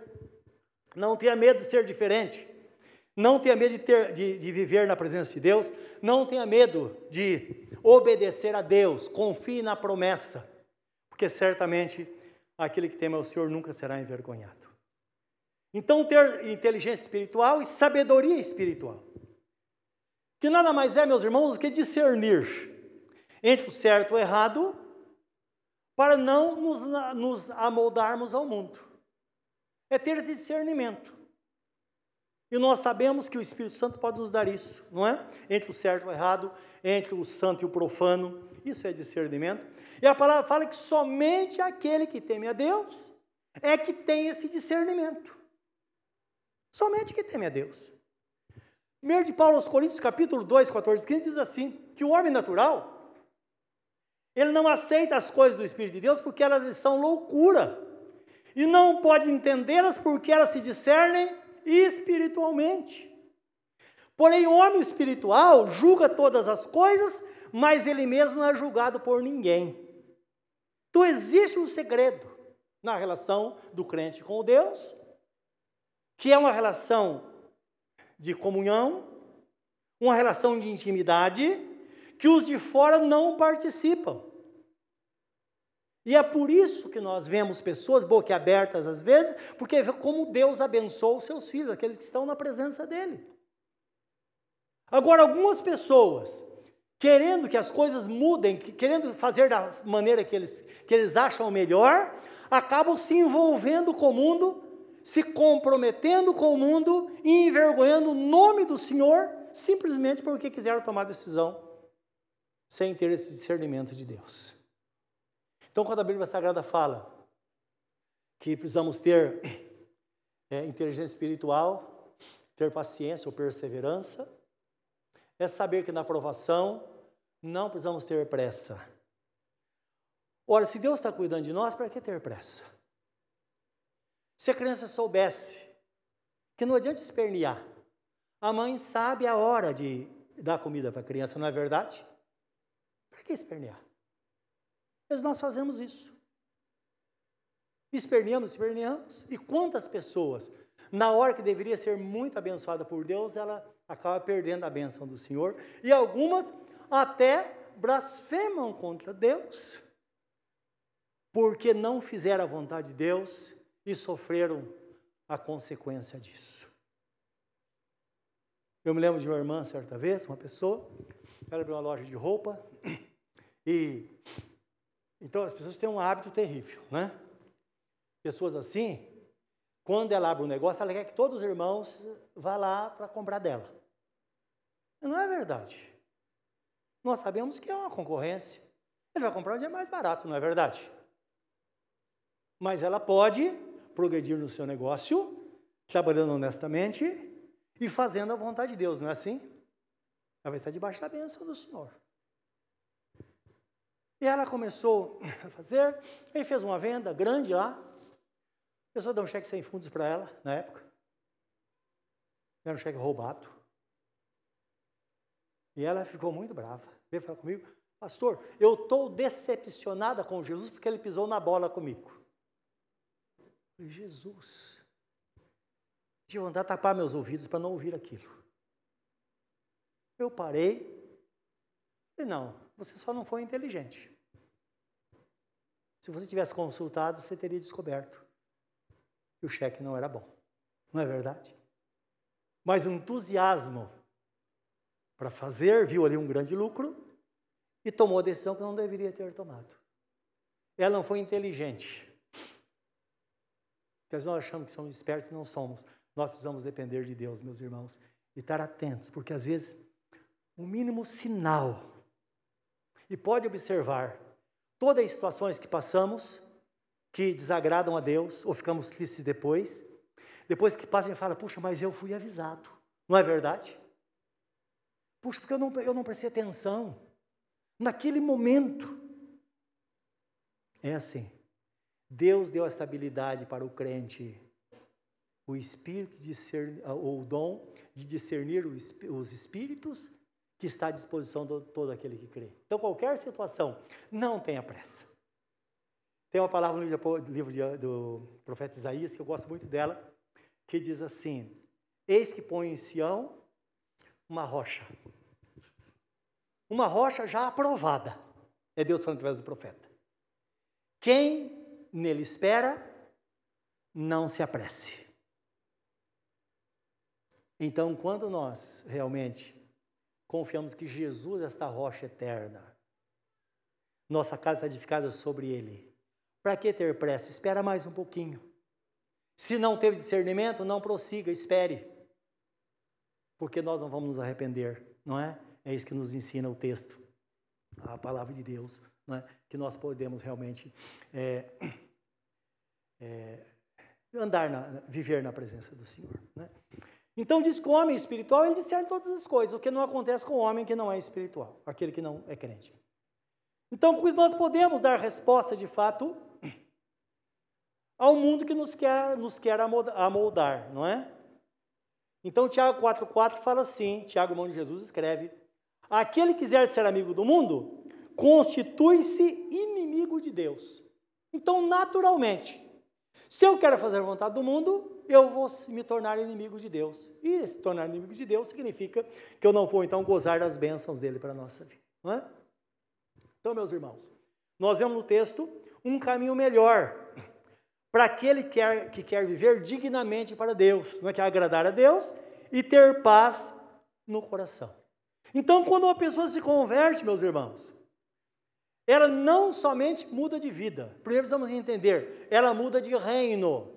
[SPEAKER 1] Não tenha medo de ser diferente. Não tenha medo de, ter, de, de viver na presença de Deus. Não tenha medo de obedecer a Deus. Confie na promessa. Porque certamente aquele que teme ao Senhor nunca será envergonhado. Então, ter inteligência espiritual e sabedoria espiritual. Que nada mais é, meus irmãos, do que discernir entre o certo e o errado, para não nos, nos amoldarmos ao mundo. É ter esse discernimento. E nós sabemos que o Espírito Santo pode nos dar isso, não é? Entre o certo e o errado, entre o santo e o profano, isso é discernimento. E a palavra fala que somente aquele que teme a Deus é que tem esse discernimento. Somente que teme a Deus. 1 de Paulo aos Coríntios, capítulo 2, 14, 15, diz assim, que o homem natural, ele não aceita as coisas do Espírito de Deus porque elas são loucura. E não pode entendê-las porque elas se discernem espiritualmente. Porém, o homem espiritual julga todas as coisas, mas ele mesmo não é julgado por ninguém. Então, existe um segredo na relação do crente com Deus, que é uma relação de comunhão, uma relação de intimidade, que os de fora não participam. E é por isso que nós vemos pessoas boquiabertas às vezes, porque como Deus abençoa os seus filhos, aqueles que estão na presença dele. Agora, algumas pessoas, querendo que as coisas mudem, querendo fazer da maneira que eles, que eles acham melhor, acabam se envolvendo com o mundo, se comprometendo com o mundo e envergonhando o nome do Senhor, simplesmente porque quiseram tomar decisão sem ter esse discernimento de Deus. Então, quando a Bíblia Sagrada fala que precisamos ter é, inteligência espiritual, ter paciência ou perseverança, é saber que na aprovação não precisamos ter pressa. Ora, se Deus está cuidando de nós, para que ter pressa? Se a criança soubesse que não adianta espernear, a mãe sabe a hora de dar comida para a criança, não é verdade? Para que espernear? Mas nós fazemos isso. Esperneamos, esperneamos. E quantas pessoas, na hora que deveria ser muito abençoada por Deus, ela acaba perdendo a benção do Senhor. E algumas até blasfemam contra Deus, porque não fizeram a vontade de Deus e sofreram a consequência disso. Eu me lembro de uma irmã, certa vez, uma pessoa, ela abriu uma loja de roupa (clears throat) e então as pessoas têm um hábito terrível, né? Pessoas assim, quando ela abre um negócio, ela quer que todos os irmãos vá lá para comprar dela. Não é verdade. Nós sabemos que é uma concorrência. Ele vai comprar onde é mais barato, não é verdade? Mas ela pode progredir no seu negócio, trabalhando honestamente e fazendo a vontade de Deus, não é assim? Ela vai estar debaixo da bênção do Senhor. E ela começou (laughs) a fazer, aí fez uma venda grande lá. A pessoa deu um cheque sem fundos para ela, na época. Era um cheque roubado. E ela ficou muito brava. Veio falar comigo, pastor, eu estou decepcionada com Jesus porque ele pisou na bola comigo. falei, Jesus. De tapar meus ouvidos para não ouvir aquilo. Eu parei. E não, você só não foi inteligente. Se você tivesse consultado, você teria descoberto que o cheque não era bom. Não é verdade? Mas o entusiasmo para fazer, viu ali um grande lucro e tomou a decisão que não deveria ter tomado. Ela não foi inteligente. Porque nós achamos que somos espertos e não somos. Nós precisamos depender de Deus, meus irmãos, e estar atentos, porque às vezes o mínimo sinal, e pode observar, todas as situações que passamos, que desagradam a Deus, ou ficamos tristes depois, depois que passa, gente fala, puxa, mas eu fui avisado. Não é verdade? Puxa, porque eu não, eu não prestei atenção. Naquele momento. É assim. Deus deu essa habilidade para o crente, o espírito de ser, ou o dom de discernir os espíritos que está à disposição de todo aquele que crê. Então, qualquer situação, não tenha pressa. Tem uma palavra no livro, do profeta Isaías, que eu gosto muito dela, que diz assim: Eis que põe em Sião uma rocha. Uma rocha já aprovada. É Deus falando através do profeta. Quem nele espera, não se apresse. Então, quando nós realmente confiamos que Jesus é esta rocha eterna, nossa casa está edificada sobre ele, para que ter pressa? Espera mais um pouquinho. Se não teve discernimento, não prossiga, espere. Porque nós não vamos nos arrepender, não é? É isso que nos ensina o texto, a palavra de Deus, não é? que nós podemos realmente é, é, andar, na, viver na presença do Senhor. Né? Então diz que o homem espiritual, ele discerne todas as coisas, o que não acontece com o homem que não é espiritual, aquele que não é crente. Então, com isso, nós podemos dar resposta de fato ao mundo que nos quer, nos quer amoldar, não é? Então, Tiago 4,4 fala assim: Tiago, irmão de Jesus, escreve: Aquele que quiser ser amigo do mundo, constitui-se inimigo de Deus. Então, naturalmente, se eu quero fazer a vontade do mundo, eu vou me tornar inimigo de Deus. E se tornar inimigo de Deus significa que eu não vou, então, gozar das bênçãos dele para a nossa vida. Não é? Então, meus irmãos, nós vemos no texto um caminho melhor para aquele que quer, que quer viver dignamente para Deus, não é que agradar a Deus e ter paz no coração. Então, quando uma pessoa se converte, meus irmãos, ela não somente muda de vida, primeiro precisamos entender, ela muda de reino.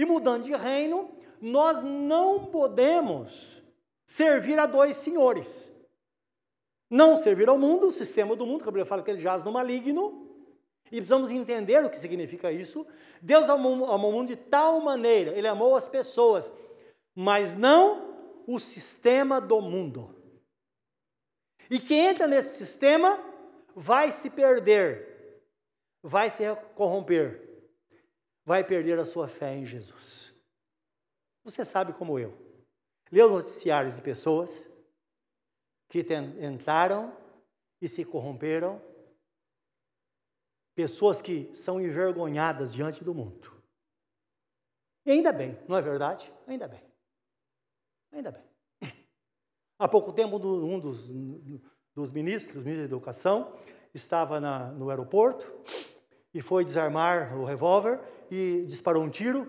[SPEAKER 1] E mudando de reino, nós não podemos servir a dois senhores. Não servir ao mundo, o sistema do mundo, que a Bíblia fala que ele jaz no maligno, e precisamos entender o que significa isso. Deus amou, amou o mundo de tal maneira, Ele amou as pessoas, mas não o sistema do mundo. E quem entra nesse sistema vai se perder, vai se corromper, vai perder a sua fé em Jesus. Você sabe como eu. Leu noticiários de pessoas que entraram e se corromperam Pessoas que são envergonhadas diante do mundo. E ainda bem, não é verdade? Ainda bem. Ainda bem. (laughs) Há pouco tempo, um dos, dos ministros, ministros da Educação, estava na, no aeroporto e foi desarmar o revólver e disparou um tiro,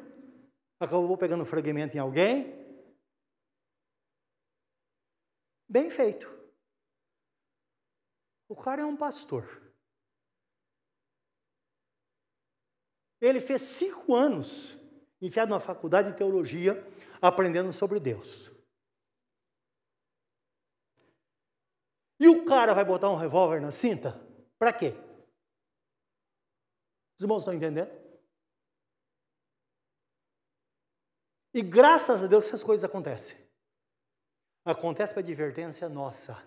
[SPEAKER 1] acabou pegando um fragmento em alguém. Bem feito. O cara é um pastor. Ele fez cinco anos enfiado na faculdade de teologia, aprendendo sobre Deus. E o cara vai botar um revólver na cinta? Para quê? Os irmãos estão entendendo? E graças a Deus essas coisas acontecem. Acontece para advertência nossa.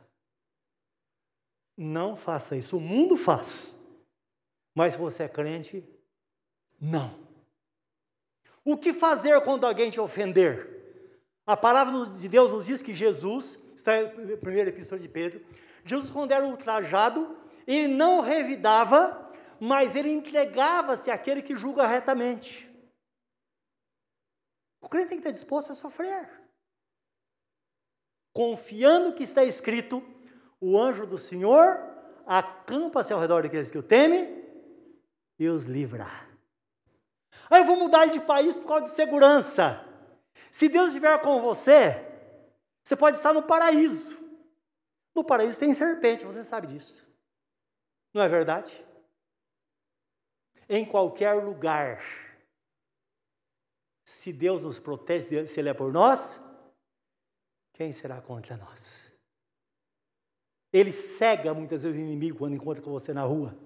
[SPEAKER 1] Não faça isso. O mundo faz. Mas se você é crente, não. O que fazer quando alguém te ofender? A palavra de Deus nos diz que Jesus, está na primeira epístola de Pedro, Jesus, quando era ultrajado, ele não revidava, mas ele entregava-se àquele que julga retamente. O crente tem que estar disposto a sofrer. Confiando que está escrito: o anjo do Senhor acampa-se ao redor daqueles que o temem e os livra. Ah, eu vou mudar de país por causa de segurança. Se Deus estiver com você, Você pode estar no paraíso. No paraíso tem serpente, você sabe disso. Não é verdade? Em qualquer lugar, se Deus nos protege, se Ele é por nós, quem será contra nós? Ele cega muitas vezes o inimigo quando encontra com você na rua.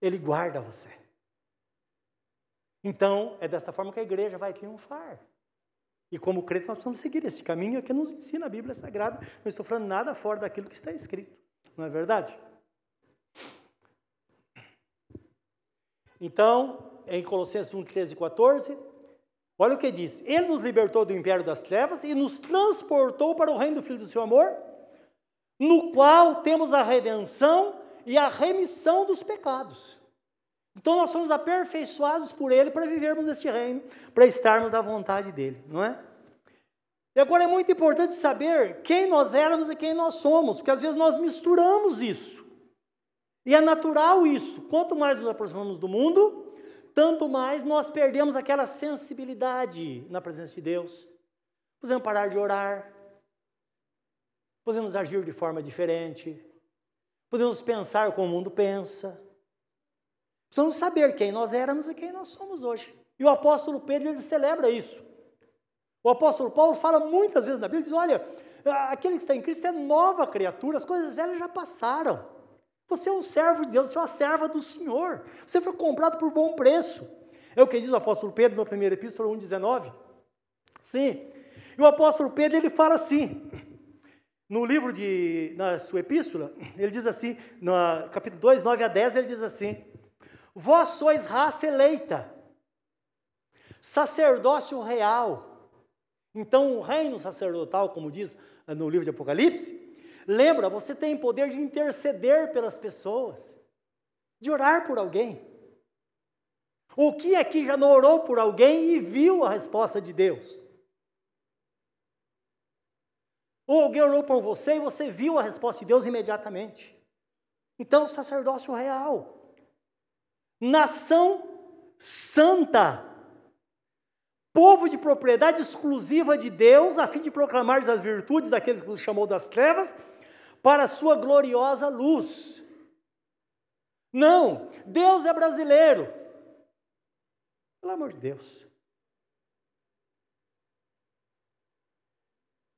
[SPEAKER 1] Ele guarda você. Então, é dessa forma que a igreja vai triunfar. E como crentes, nós precisamos seguir esse caminho que nos ensina a Bíblia Sagrada. Não estou falando nada fora daquilo que está escrito. Não é verdade? Então, em Colossenses 1, 13 e 14, olha o que diz: Ele nos libertou do império das trevas e nos transportou para o reino do Filho do seu amor, no qual temos a redenção e a remissão dos pecados. Então nós somos aperfeiçoados por Ele para vivermos neste reino, para estarmos na vontade dEle, não é? E agora é muito importante saber quem nós éramos e quem nós somos, porque às vezes nós misturamos isso. E é natural isso. Quanto mais nos aproximamos do mundo, tanto mais nós perdemos aquela sensibilidade na presença de Deus. Podemos parar de orar, podemos agir de forma diferente, podemos pensar como o mundo pensa. Precisamos saber quem nós éramos e quem nós somos hoje. E o apóstolo Pedro ele celebra isso. O apóstolo Paulo fala muitas vezes na Bíblia, diz, olha, aquele que está em Cristo é nova criatura, as coisas velhas já passaram. Você é um servo de Deus, você é uma serva do Senhor. Você foi comprado por bom preço. É o que diz o apóstolo Pedro na primeira epístola 1,19. Sim. E o apóstolo Pedro ele fala assim, no livro de, na sua epístola, ele diz assim, no capítulo 2, 9 a 10, ele diz assim: Vós sois raça eleita, sacerdócio real. Então, o reino sacerdotal, como diz no livro de Apocalipse, lembra, você tem poder de interceder pelas pessoas, de orar por alguém. O que aqui já não orou por alguém e viu a resposta de Deus? Ou alguém orou por você e você viu a resposta de Deus imediatamente. Então, sacerdócio real nação santa, povo de propriedade exclusiva de Deus, a fim de proclamar as virtudes daquele que nos chamou das trevas para a sua gloriosa luz. Não, Deus é brasileiro. Pelo amor de Deus.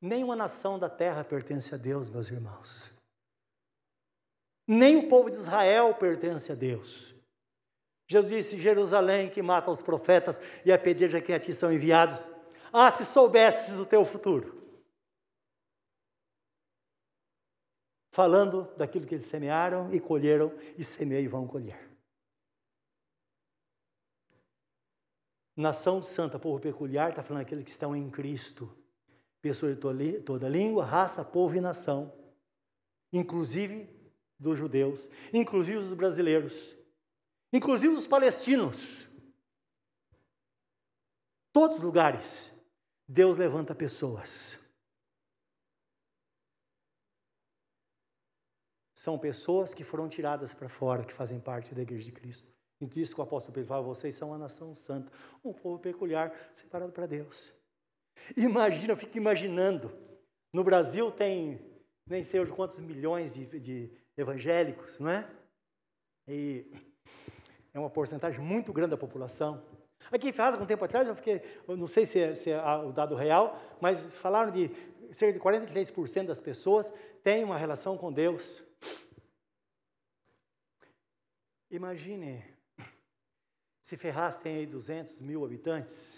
[SPEAKER 1] Nenhuma nação da terra pertence a Deus, meus irmãos. Nem o povo de Israel pertence a Deus. Jesus disse: Jerusalém que mata os profetas e apedreja quem a ti são enviados. Ah, se soubesses o teu futuro. Falando daquilo que eles semearam e colheram, e semeiam e vão colher. Nação santa, povo peculiar, está falando aqueles que estão em Cristo. Pessoas de toda língua, raça, povo e nação. Inclusive dos judeus, inclusive os brasileiros inclusive os palestinos. Todos os lugares, Deus levanta pessoas. São pessoas que foram tiradas para fora, que fazem parte da igreja de Cristo. E isso que o apóstolo Pedro fala, vocês são a nação santa, um povo peculiar, separado para Deus. Imagina, eu fico imaginando, no Brasil tem nem sei hoje quantos milhões de, de evangélicos, não é? E é uma porcentagem muito grande da população. Aqui em Ferraz, um tempo atrás, eu fiquei, eu não sei se é, se é, o dado real, mas falaram de cerca de 43% das pessoas têm uma relação com Deus. Imagine, se Ferraz tem aí 200 mil habitantes,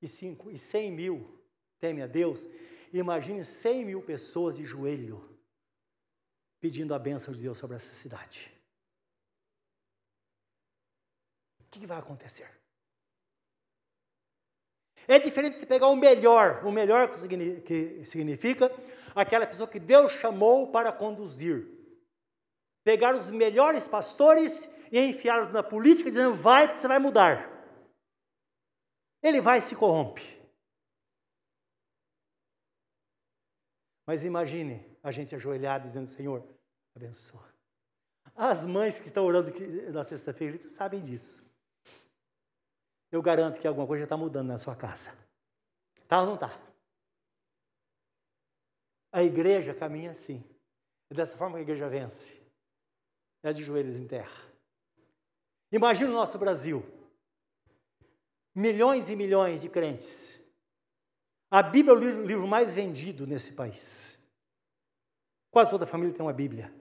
[SPEAKER 1] e, cinco, e 100 mil temem a Deus, imagine 100 mil pessoas de joelho pedindo a bênção de Deus sobre essa cidade. o que vai acontecer? É diferente se pegar o melhor, o melhor que significa aquela pessoa que Deus chamou para conduzir. Pegar os melhores pastores e enfiá-los na política, dizendo vai porque você vai mudar. Ele vai e se corrompe. Mas imagine a gente ajoelhado dizendo: Senhor, abençoa. As mães que estão orando na sexta-feira sabem disso eu garanto que alguma coisa está mudando na sua casa. Tá ou não tá? A igreja caminha assim. É dessa forma que a igreja vence. É de joelhos em terra. Imagina o nosso Brasil. Milhões e milhões de crentes. A Bíblia é o livro mais vendido nesse país. Quase toda família tem uma Bíblia.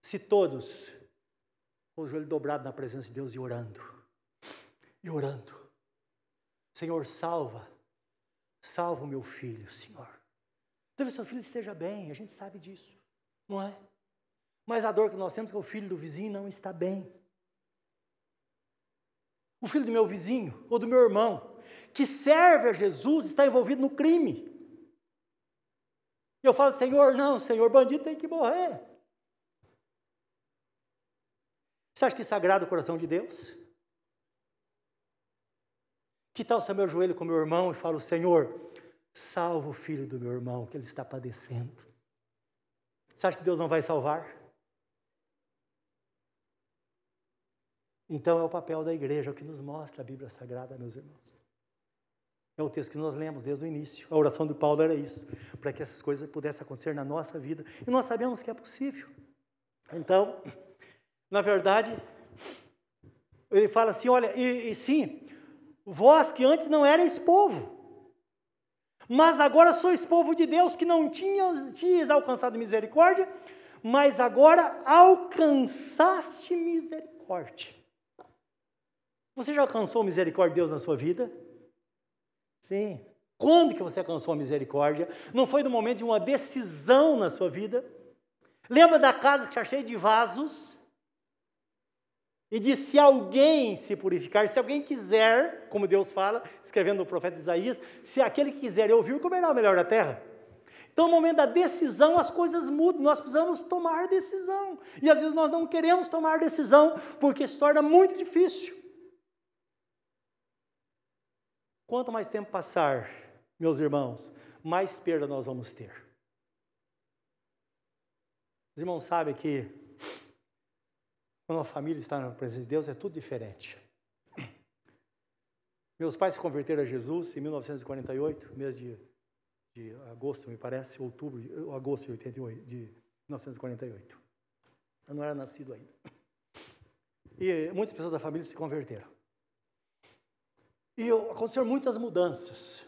[SPEAKER 1] Se todos com o joelho dobrado na presença de Deus e orando, e orando, Senhor, salva, salva o meu filho, Senhor. Talvez seu filho esteja bem, a gente sabe disso, não é? Mas a dor que nós temos é que o filho do vizinho não está bem. O filho do meu vizinho ou do meu irmão, que serve a Jesus, está envolvido no crime. E eu falo, Senhor, não, Senhor, bandido tem que morrer. Você acha que isso agrada o coração de Deus? Que tal se eu meu joelho com meu irmão e falo, Senhor, salva o filho do meu irmão, que ele está padecendo. Você acha que Deus não vai salvar? Então é o papel da igreja, é o que nos mostra a Bíblia Sagrada, meus irmãos. É o texto que nós lemos desde o início. A oração de Paulo era isso, para que essas coisas pudessem acontecer na nossa vida. E nós sabemos que é possível. Então, na verdade, ele fala assim: olha, e, e sim, vós que antes não erais povo, mas agora sois povo de Deus, que não tinhas, tinhas alcançado misericórdia, mas agora alcançaste misericórdia. Você já alcançou misericórdia de Deus na sua vida? Sim. Quando que você alcançou a misericórdia? Não foi no momento de uma decisão na sua vida? Lembra da casa que está cheia de vasos? E diz: se alguém se purificar, se alguém quiser, como Deus fala, escrevendo no profeta Isaías, se aquele que quiser ouvir, comerá o melhor da terra. Então, no momento da decisão, as coisas mudam, nós precisamos tomar decisão. E às vezes nós não queremos tomar decisão porque se torna muito difícil. Quanto mais tempo passar, meus irmãos, mais perda nós vamos ter. Os irmãos sabem que quando a família está na presença de Deus, é tudo diferente. Meus pais se converteram a Jesus em 1948, mês de, de agosto, me parece, outubro, agosto de, 88, de 1948. Eu não era nascido ainda. E muitas pessoas da família se converteram. E aconteceram muitas mudanças.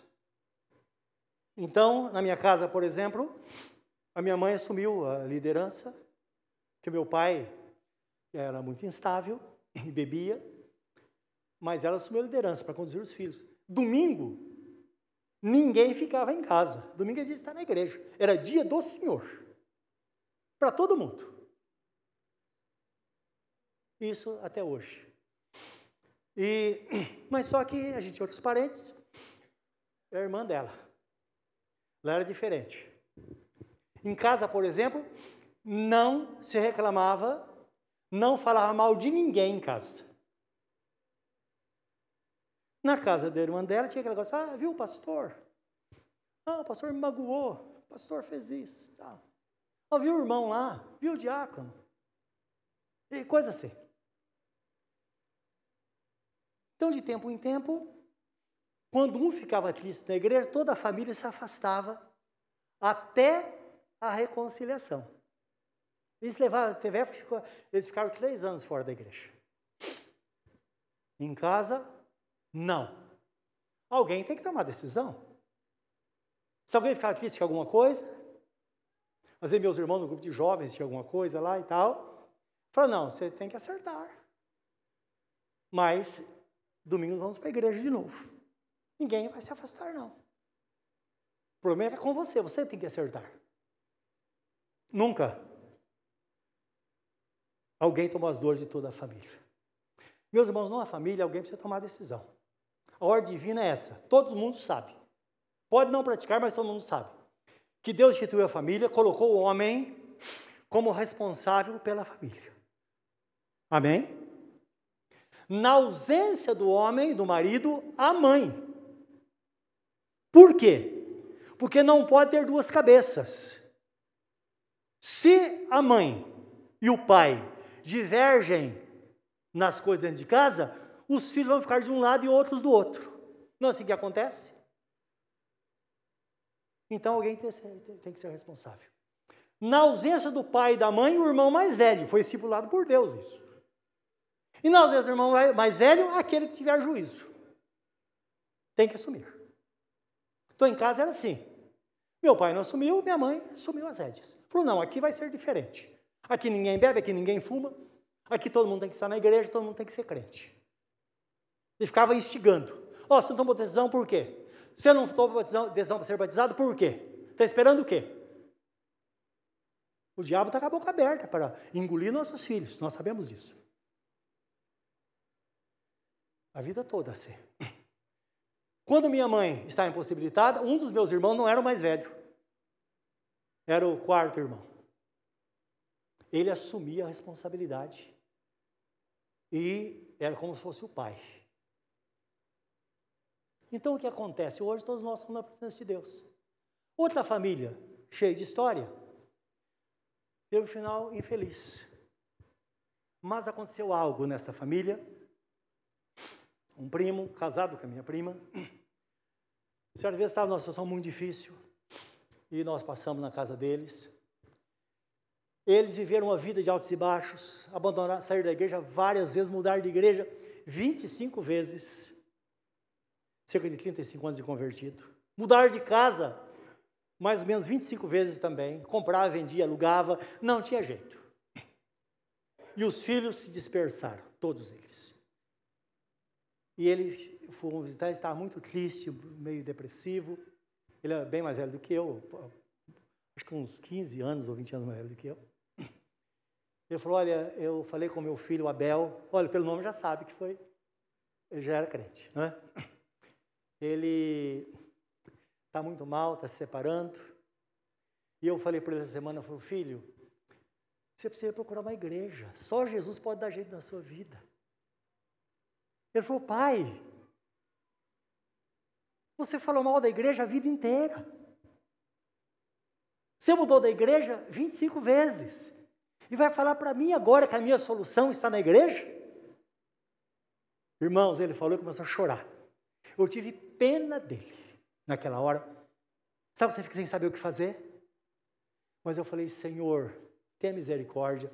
[SPEAKER 1] Então, na minha casa, por exemplo, a minha mãe assumiu a liderança, que meu pai era muito instável (laughs) e bebia, mas ela assumiu a liderança para conduzir os filhos. Domingo, ninguém ficava em casa. Domingo a gente está na igreja. Era dia do Senhor. Para todo mundo. Isso até hoje. E, (clears throat) mas só que a gente tinha outros parentes. É a irmã dela. Ela era diferente. Em casa, por exemplo, não se reclamava não falava mal de ninguém em casa. Na casa da irmã dela tinha aquele negócio, ah, viu o pastor? Ah, o pastor me magoou, o pastor fez isso. Ah, viu o irmão lá, viu o diácono. E coisa assim. Então, de tempo em tempo, quando um ficava triste na igreja, toda a família se afastava até a reconciliação. Eles levaram, teve época eles ficaram três anos fora da igreja. Em casa, não. Alguém tem que tomar decisão. Se alguém ficar triste com alguma coisa, às vezes meus irmãos no grupo de jovens tinha alguma coisa lá e tal, fala, não, você tem que acertar. Mas domingo vamos para a igreja de novo. Ninguém vai se afastar, não. O problema é com você, você tem que acertar. Nunca Alguém tomou as dores de toda a família. Meus irmãos, numa família, alguém precisa tomar decisão. A ordem divina é essa. Todo mundo sabe. Pode não praticar, mas todo mundo sabe. Que Deus instituiu a família, colocou o homem como responsável pela família. Amém? Na ausência do homem, do marido, a mãe. Por quê? Porque não pode ter duas cabeças. Se a mãe e o pai divergem nas coisas dentro de casa, os filhos vão ficar de um lado e outros do outro. Não é assim que acontece? Então alguém tem, tem que ser responsável. Na ausência do pai e da mãe, o irmão mais velho. Foi estipulado por Deus isso. E ausência do irmão mais velho, aquele que tiver juízo. Tem que assumir. Estou em casa, era assim. Meu pai não assumiu, minha mãe assumiu as rédeas. Falou, não, aqui vai ser diferente. Aqui ninguém bebe, aqui ninguém fuma. Aqui todo mundo tem que estar na igreja, todo mundo tem que ser crente. E ficava instigando. Ó, oh, você não tomou decisão por quê? Você não tomou decisão para ser batizado por quê? Está esperando o quê? O diabo está com a boca aberta para engolir nossos filhos, nós sabemos isso. A vida toda assim. Quando minha mãe está impossibilitada, um dos meus irmãos não era o mais velho, era o quarto irmão. Ele assumia a responsabilidade e era como se fosse o pai. Então o que acontece? Hoje todos nós estamos na presença de Deus. Outra família, cheia de história, teve um final infeliz. Mas aconteceu algo nessa família. Um primo, casado com a minha prima, certa vez estava numa situação muito difícil e nós passamos na casa deles. Eles viveram uma vida de altos e baixos, abandonaram, saíram da igreja várias vezes, mudaram de igreja 25 vezes, cerca de 35 anos de convertido. Mudaram de casa mais ou menos 25 vezes também, comprava, vendia, alugava, não tinha jeito. E os filhos se dispersaram, todos eles. E ele foi visitar, ele estava muito triste, meio depressivo. Ele é bem mais velho do que eu, acho que uns 15 anos ou 20 anos mais velho do que eu. Ele falou: Olha, eu falei com meu filho Abel, olha, pelo nome já sabe que foi, ele já era crente, né? Ele está muito mal, está se separando. E eu falei para ele essa semana, eu falei, filho, você precisa procurar uma igreja. Só Jesus pode dar jeito na sua vida. Ele falou, pai, você falou mal da igreja a vida inteira. Você mudou da igreja 25 vezes. E vai falar para mim agora que a minha solução está na igreja? Irmãos, ele falou e começou a chorar. Eu tive pena dele naquela hora. Sabe, você fica sem saber o que fazer? Mas eu falei, Senhor, tenha misericórdia.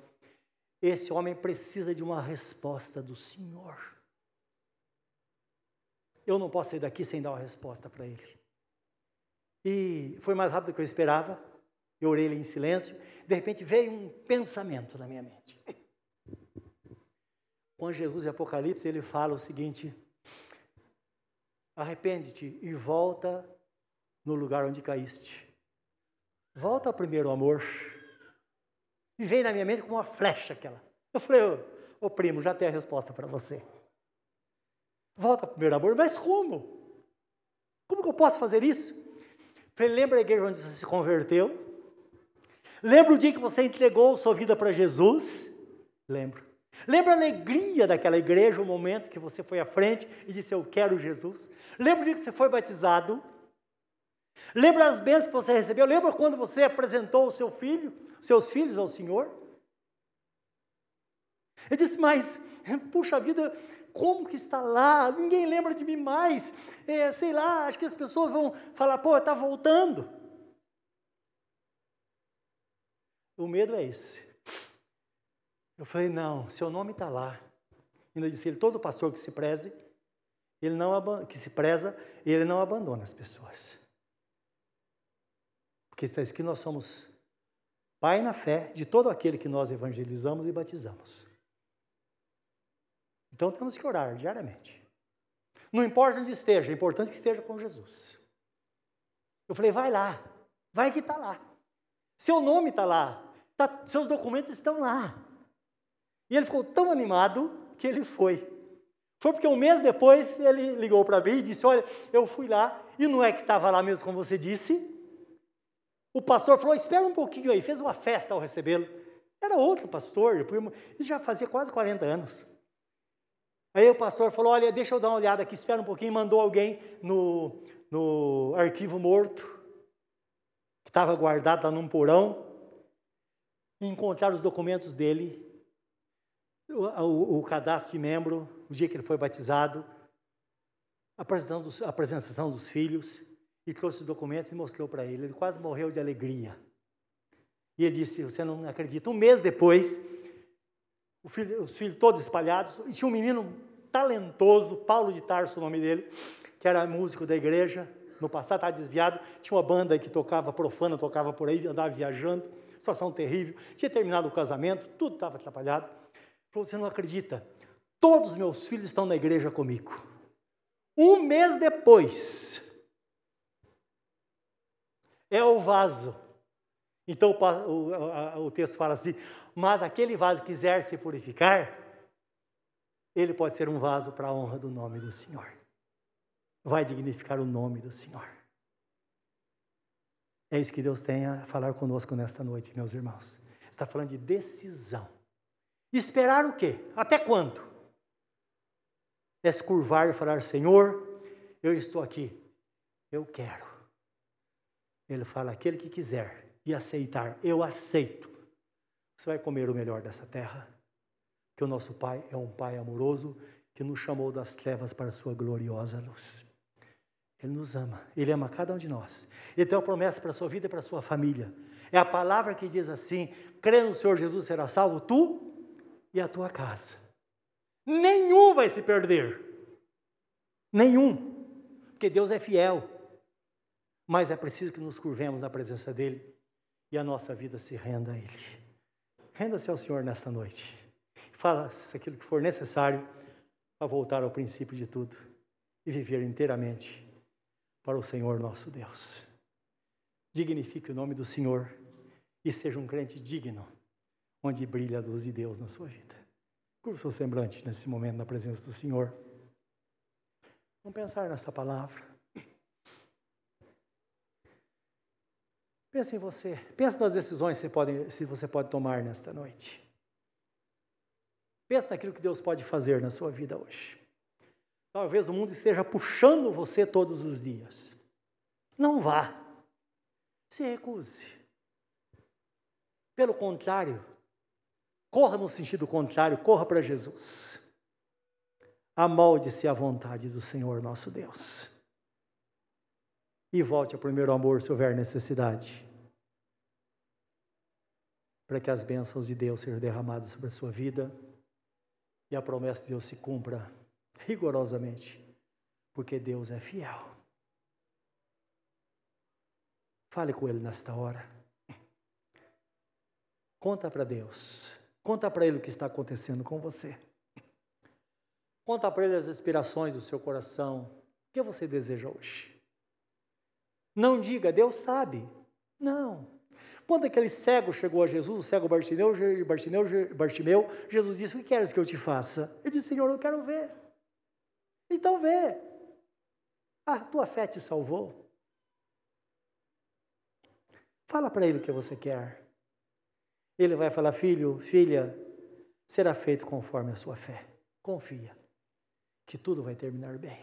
[SPEAKER 1] Esse homem precisa de uma resposta do Senhor. Eu não posso sair daqui sem dar uma resposta para ele. E foi mais rápido do que eu esperava. Eu orei ele em silêncio. De repente veio um pensamento na minha mente. Com Jesus em Apocalipse, ele fala o seguinte: Arrepende-te e volta no lugar onde caíste. Volta ao primeiro amor. E veio na minha mente como uma flecha aquela. Eu falei, ô, ô primo, já tem a resposta para você. Volta ao primeiro amor, mas como? Como que eu posso fazer isso? falei, lembra a igreja onde você se converteu? Lembra o dia que você entregou sua vida para Jesus? Lembro. Lembra a alegria daquela igreja, o momento que você foi à frente e disse: Eu quero Jesus? Lembra o dia que você foi batizado? Lembra as bênçãos que você recebeu? Lembra quando você apresentou o seu filho, seus filhos ao Senhor? Ele disse: Mas, puxa vida, como que está lá? Ninguém lembra de mim mais. É, sei lá, acho que as pessoas vão falar: Pô, está voltando. O medo é esse. Eu falei, não, seu nome está lá. Ainda disse ele, todo pastor que se preze, ele não que se preza, ele não abandona as pessoas. Porque está escrito que nós somos pai na fé de todo aquele que nós evangelizamos e batizamos. Então temos que orar diariamente. Não importa onde esteja, é importante que esteja com Jesus. Eu falei, vai lá, vai que está lá. Seu nome está lá, tá, seus documentos estão lá. E ele ficou tão animado que ele foi. Foi porque um mês depois ele ligou para mim e disse: Olha, eu fui lá, e não é que estava lá mesmo, como você disse. O pastor falou: Espera um pouquinho aí, fez uma festa ao recebê-lo. Era outro pastor, ele já fazia quase 40 anos. Aí o pastor falou: Olha, deixa eu dar uma olhada aqui, espera um pouquinho. Mandou alguém no, no arquivo morto, que estava guardado lá num porão, encontrar os documentos dele o, o, o, cadastro de membro, o dia que ele foi batizado, a apresentação dos, a apresentação dos filhos, e trouxe os documentos e mostrou para ele. Ele quase morreu de alegria. E ele disse: Você não acredita? Um mês depois, filho, os filhos todos espalhados, e tinha um menino talentoso, Paulo de Tarso, o nome dele, que era músico da igreja. No passado estava desviado, tinha uma banda que tocava profana, tocava por aí, andava viajando, situação terrível. Tinha terminado o casamento, tudo estava atrapalhado. Falou: Você não acredita? Todos os meus filhos estão na igreja comigo. Um mês depois, é o vaso. Então o, o, o texto fala assim: mas aquele vaso quiser se purificar, ele pode ser um vaso para a honra do nome do Senhor. Vai dignificar o nome do Senhor. É isso que Deus tem a falar conosco nesta noite, meus irmãos. Está falando de decisão. Esperar o quê? Até quando? É se curvar e falar: Senhor, eu estou aqui, eu quero. Ele fala: aquele que quiser e aceitar, eu aceito. Você vai comer o melhor dessa terra. Que o nosso Pai é um Pai amoroso que nos chamou das trevas para a sua gloriosa luz. Ele nos ama, Ele ama cada um de nós. Ele tem uma promessa para a sua vida e para a sua família. É a palavra que diz assim: crê no Senhor Jesus, será salvo tu e a tua casa. Nenhum vai se perder. Nenhum. Porque Deus é fiel. Mas é preciso que nos curvemos na presença dEle e a nossa vida se renda a Ele. Renda-se ao Senhor nesta noite. Fala aquilo que for necessário para voltar ao princípio de tudo e viver inteiramente para o Senhor nosso Deus. Dignifique o nome do Senhor e seja um crente digno, onde brilha a luz de Deus na sua vida. Curva seu semblante nesse momento na presença do Senhor. Vamos pensar nessa palavra. Pense em você. Pense nas decisões que você pode, se você pode tomar nesta noite. Pense naquilo que Deus pode fazer na sua vida hoje. Talvez o mundo esteja puxando você todos os dias. Não vá. Se recuse. Pelo contrário, corra no sentido contrário, corra para Jesus. Amolde-se à vontade do Senhor nosso Deus e volte ao primeiro amor se houver necessidade. Para que as bênçãos de Deus sejam derramadas sobre a sua vida e a promessa de Deus se cumpra rigorosamente, porque Deus é fiel. Fale com Ele nesta hora. Conta para Deus. Conta para Ele o que está acontecendo com você. Conta para Ele as aspirações do seu coração. O que você deseja hoje? Não diga, Deus sabe. Não. Quando aquele cego chegou a Jesus, o cego Bartimeu, Bartimeu, Bartimeu, Jesus disse: O que queres que eu te faça? Ele disse: Senhor, eu quero ver. Então vê. A tua fé te salvou. Fala para ele o que você quer. Ele vai falar: Filho, filha, será feito conforme a sua fé. Confia, que tudo vai terminar bem.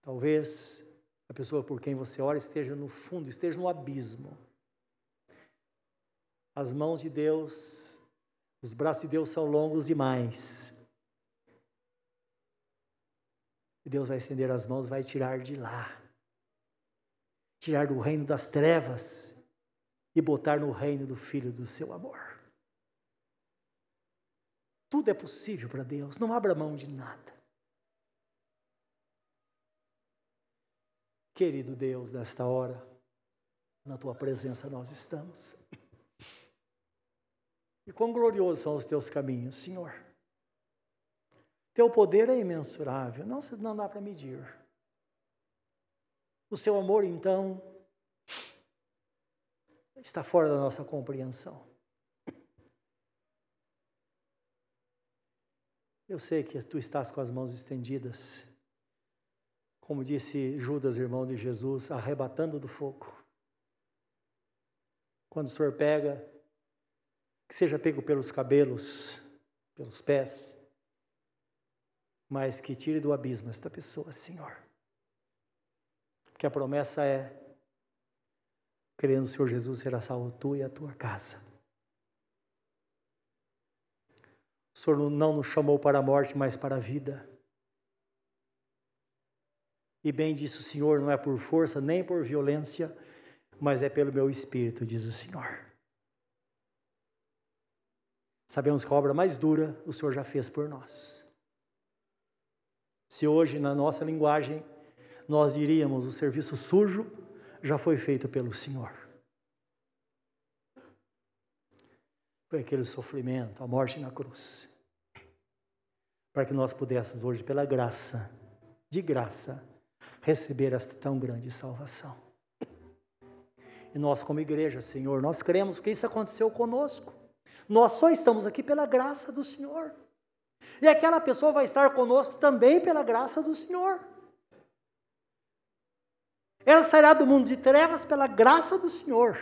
[SPEAKER 1] Talvez a pessoa por quem você ora esteja no fundo, esteja no abismo. As mãos de Deus, os braços de Deus são longos demais. E Deus vai estender as mãos, vai tirar de lá. Tirar do reino das trevas e botar no reino do Filho do seu amor. Tudo é possível para Deus, não abra mão de nada. Querido Deus, nesta hora, na tua presença nós estamos. E quão gloriosos são os teus caminhos, Senhor. Teu poder é imensurável, não, não dá para medir. O seu amor, então, está fora da nossa compreensão. Eu sei que tu estás com as mãos estendidas como disse Judas, irmão de Jesus, arrebatando do fogo. Quando o Senhor pega, que seja pego pelos cabelos, pelos pés, mas que tire do abismo esta pessoa, Senhor. Porque a promessa é: crendo no Senhor Jesus, será salvo tu e a tua casa. O Senhor não nos chamou para a morte, mas para a vida. E bem disse o Senhor, não é por força nem por violência, mas é pelo meu espírito, diz o Senhor. Sabemos que a obra mais dura o Senhor já fez por nós. Se hoje, na nossa linguagem, nós diríamos o serviço sujo já foi feito pelo Senhor. Foi aquele sofrimento, a morte na cruz. Para que nós pudéssemos hoje, pela graça, de graça, receber esta tão grande salvação. E nós, como igreja, Senhor, nós cremos que isso aconteceu conosco. Nós só estamos aqui pela graça do Senhor. E aquela pessoa vai estar conosco também pela graça do Senhor. Ela sairá do mundo de trevas pela graça do Senhor.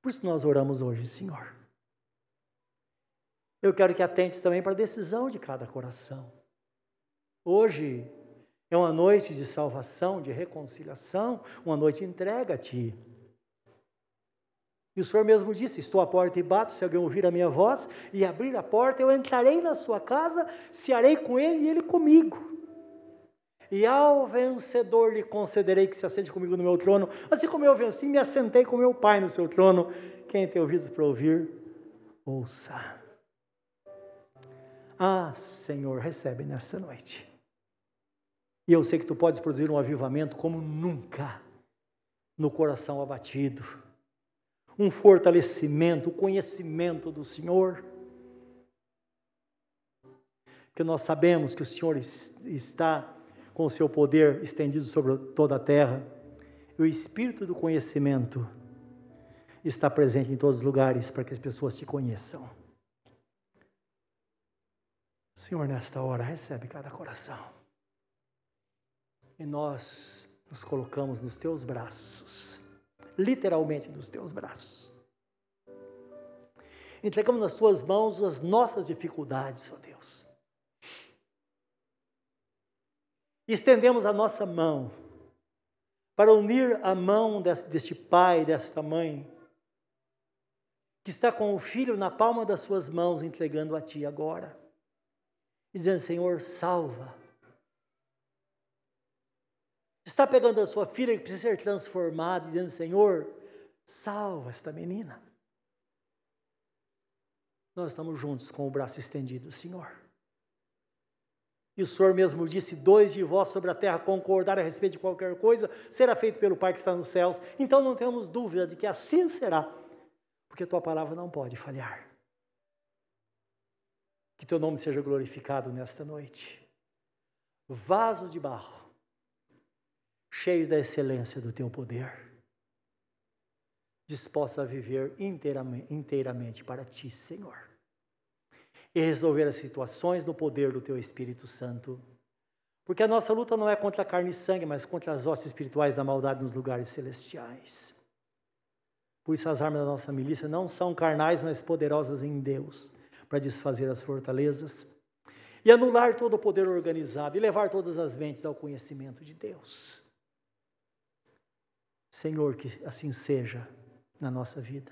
[SPEAKER 1] Por isso nós oramos hoje, Senhor. Eu quero que atentes também para a decisão de cada coração. Hoje é uma noite de salvação, de reconciliação, uma noite entrega a Ti. E o Senhor mesmo disse: Estou à porta e bato, se alguém ouvir a minha voz e abrir a porta, eu entrarei na sua casa, cearei com ele e ele comigo. E ao vencedor lhe concederei que se assente comigo no meu trono, assim como eu venci, me assentei com meu Pai no seu trono. Quem tem ouvidos para ouvir, ouça. Ah, Senhor, recebe nesta noite e eu sei que tu podes produzir um avivamento como nunca no coração abatido. Um fortalecimento, o um conhecimento do Senhor. Porque nós sabemos que o Senhor está com o seu poder estendido sobre toda a terra. E o espírito do conhecimento está presente em todos os lugares para que as pessoas te conheçam. Senhor, nesta hora, recebe cada coração e nós nos colocamos nos teus braços, literalmente nos teus braços. Entregamos nas tuas mãos as nossas dificuldades, ó Deus. Estendemos a nossa mão para unir a mão deste pai, desta mãe, que está com o filho na palma das suas mãos, entregando a ti agora, dizendo: Senhor, salva está pegando a sua filha que precisa ser transformada, dizendo: Senhor, salva esta menina. Nós estamos juntos com o braço estendido, Senhor. E o Senhor mesmo disse: dois de vós sobre a terra concordar a respeito de qualquer coisa, será feito pelo Pai que está nos céus. Então não temos dúvida de que assim será, porque tua palavra não pode falhar. Que teu nome seja glorificado nesta noite. Vaso de barro cheios da excelência do teu poder, dispostos a viver inteiramente, inteiramente para ti, Senhor, e resolver as situações no poder do teu Espírito Santo. Porque a nossa luta não é contra a carne e sangue, mas contra as hostes espirituais da maldade nos lugares celestiais. Por isso, as armas da nossa milícia não são carnais, mas poderosas em Deus, para desfazer as fortalezas e anular todo o poder organizado e levar todas as mentes ao conhecimento de Deus. Senhor, que assim seja na nossa vida.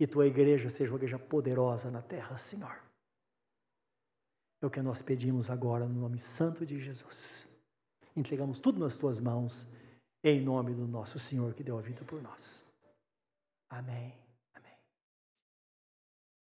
[SPEAKER 1] E tua igreja seja uma igreja poderosa na terra, Senhor. É o que nós pedimos agora no nome santo de Jesus. Entregamos tudo nas tuas mãos, em nome do nosso Senhor que deu a vida por nós. Amém.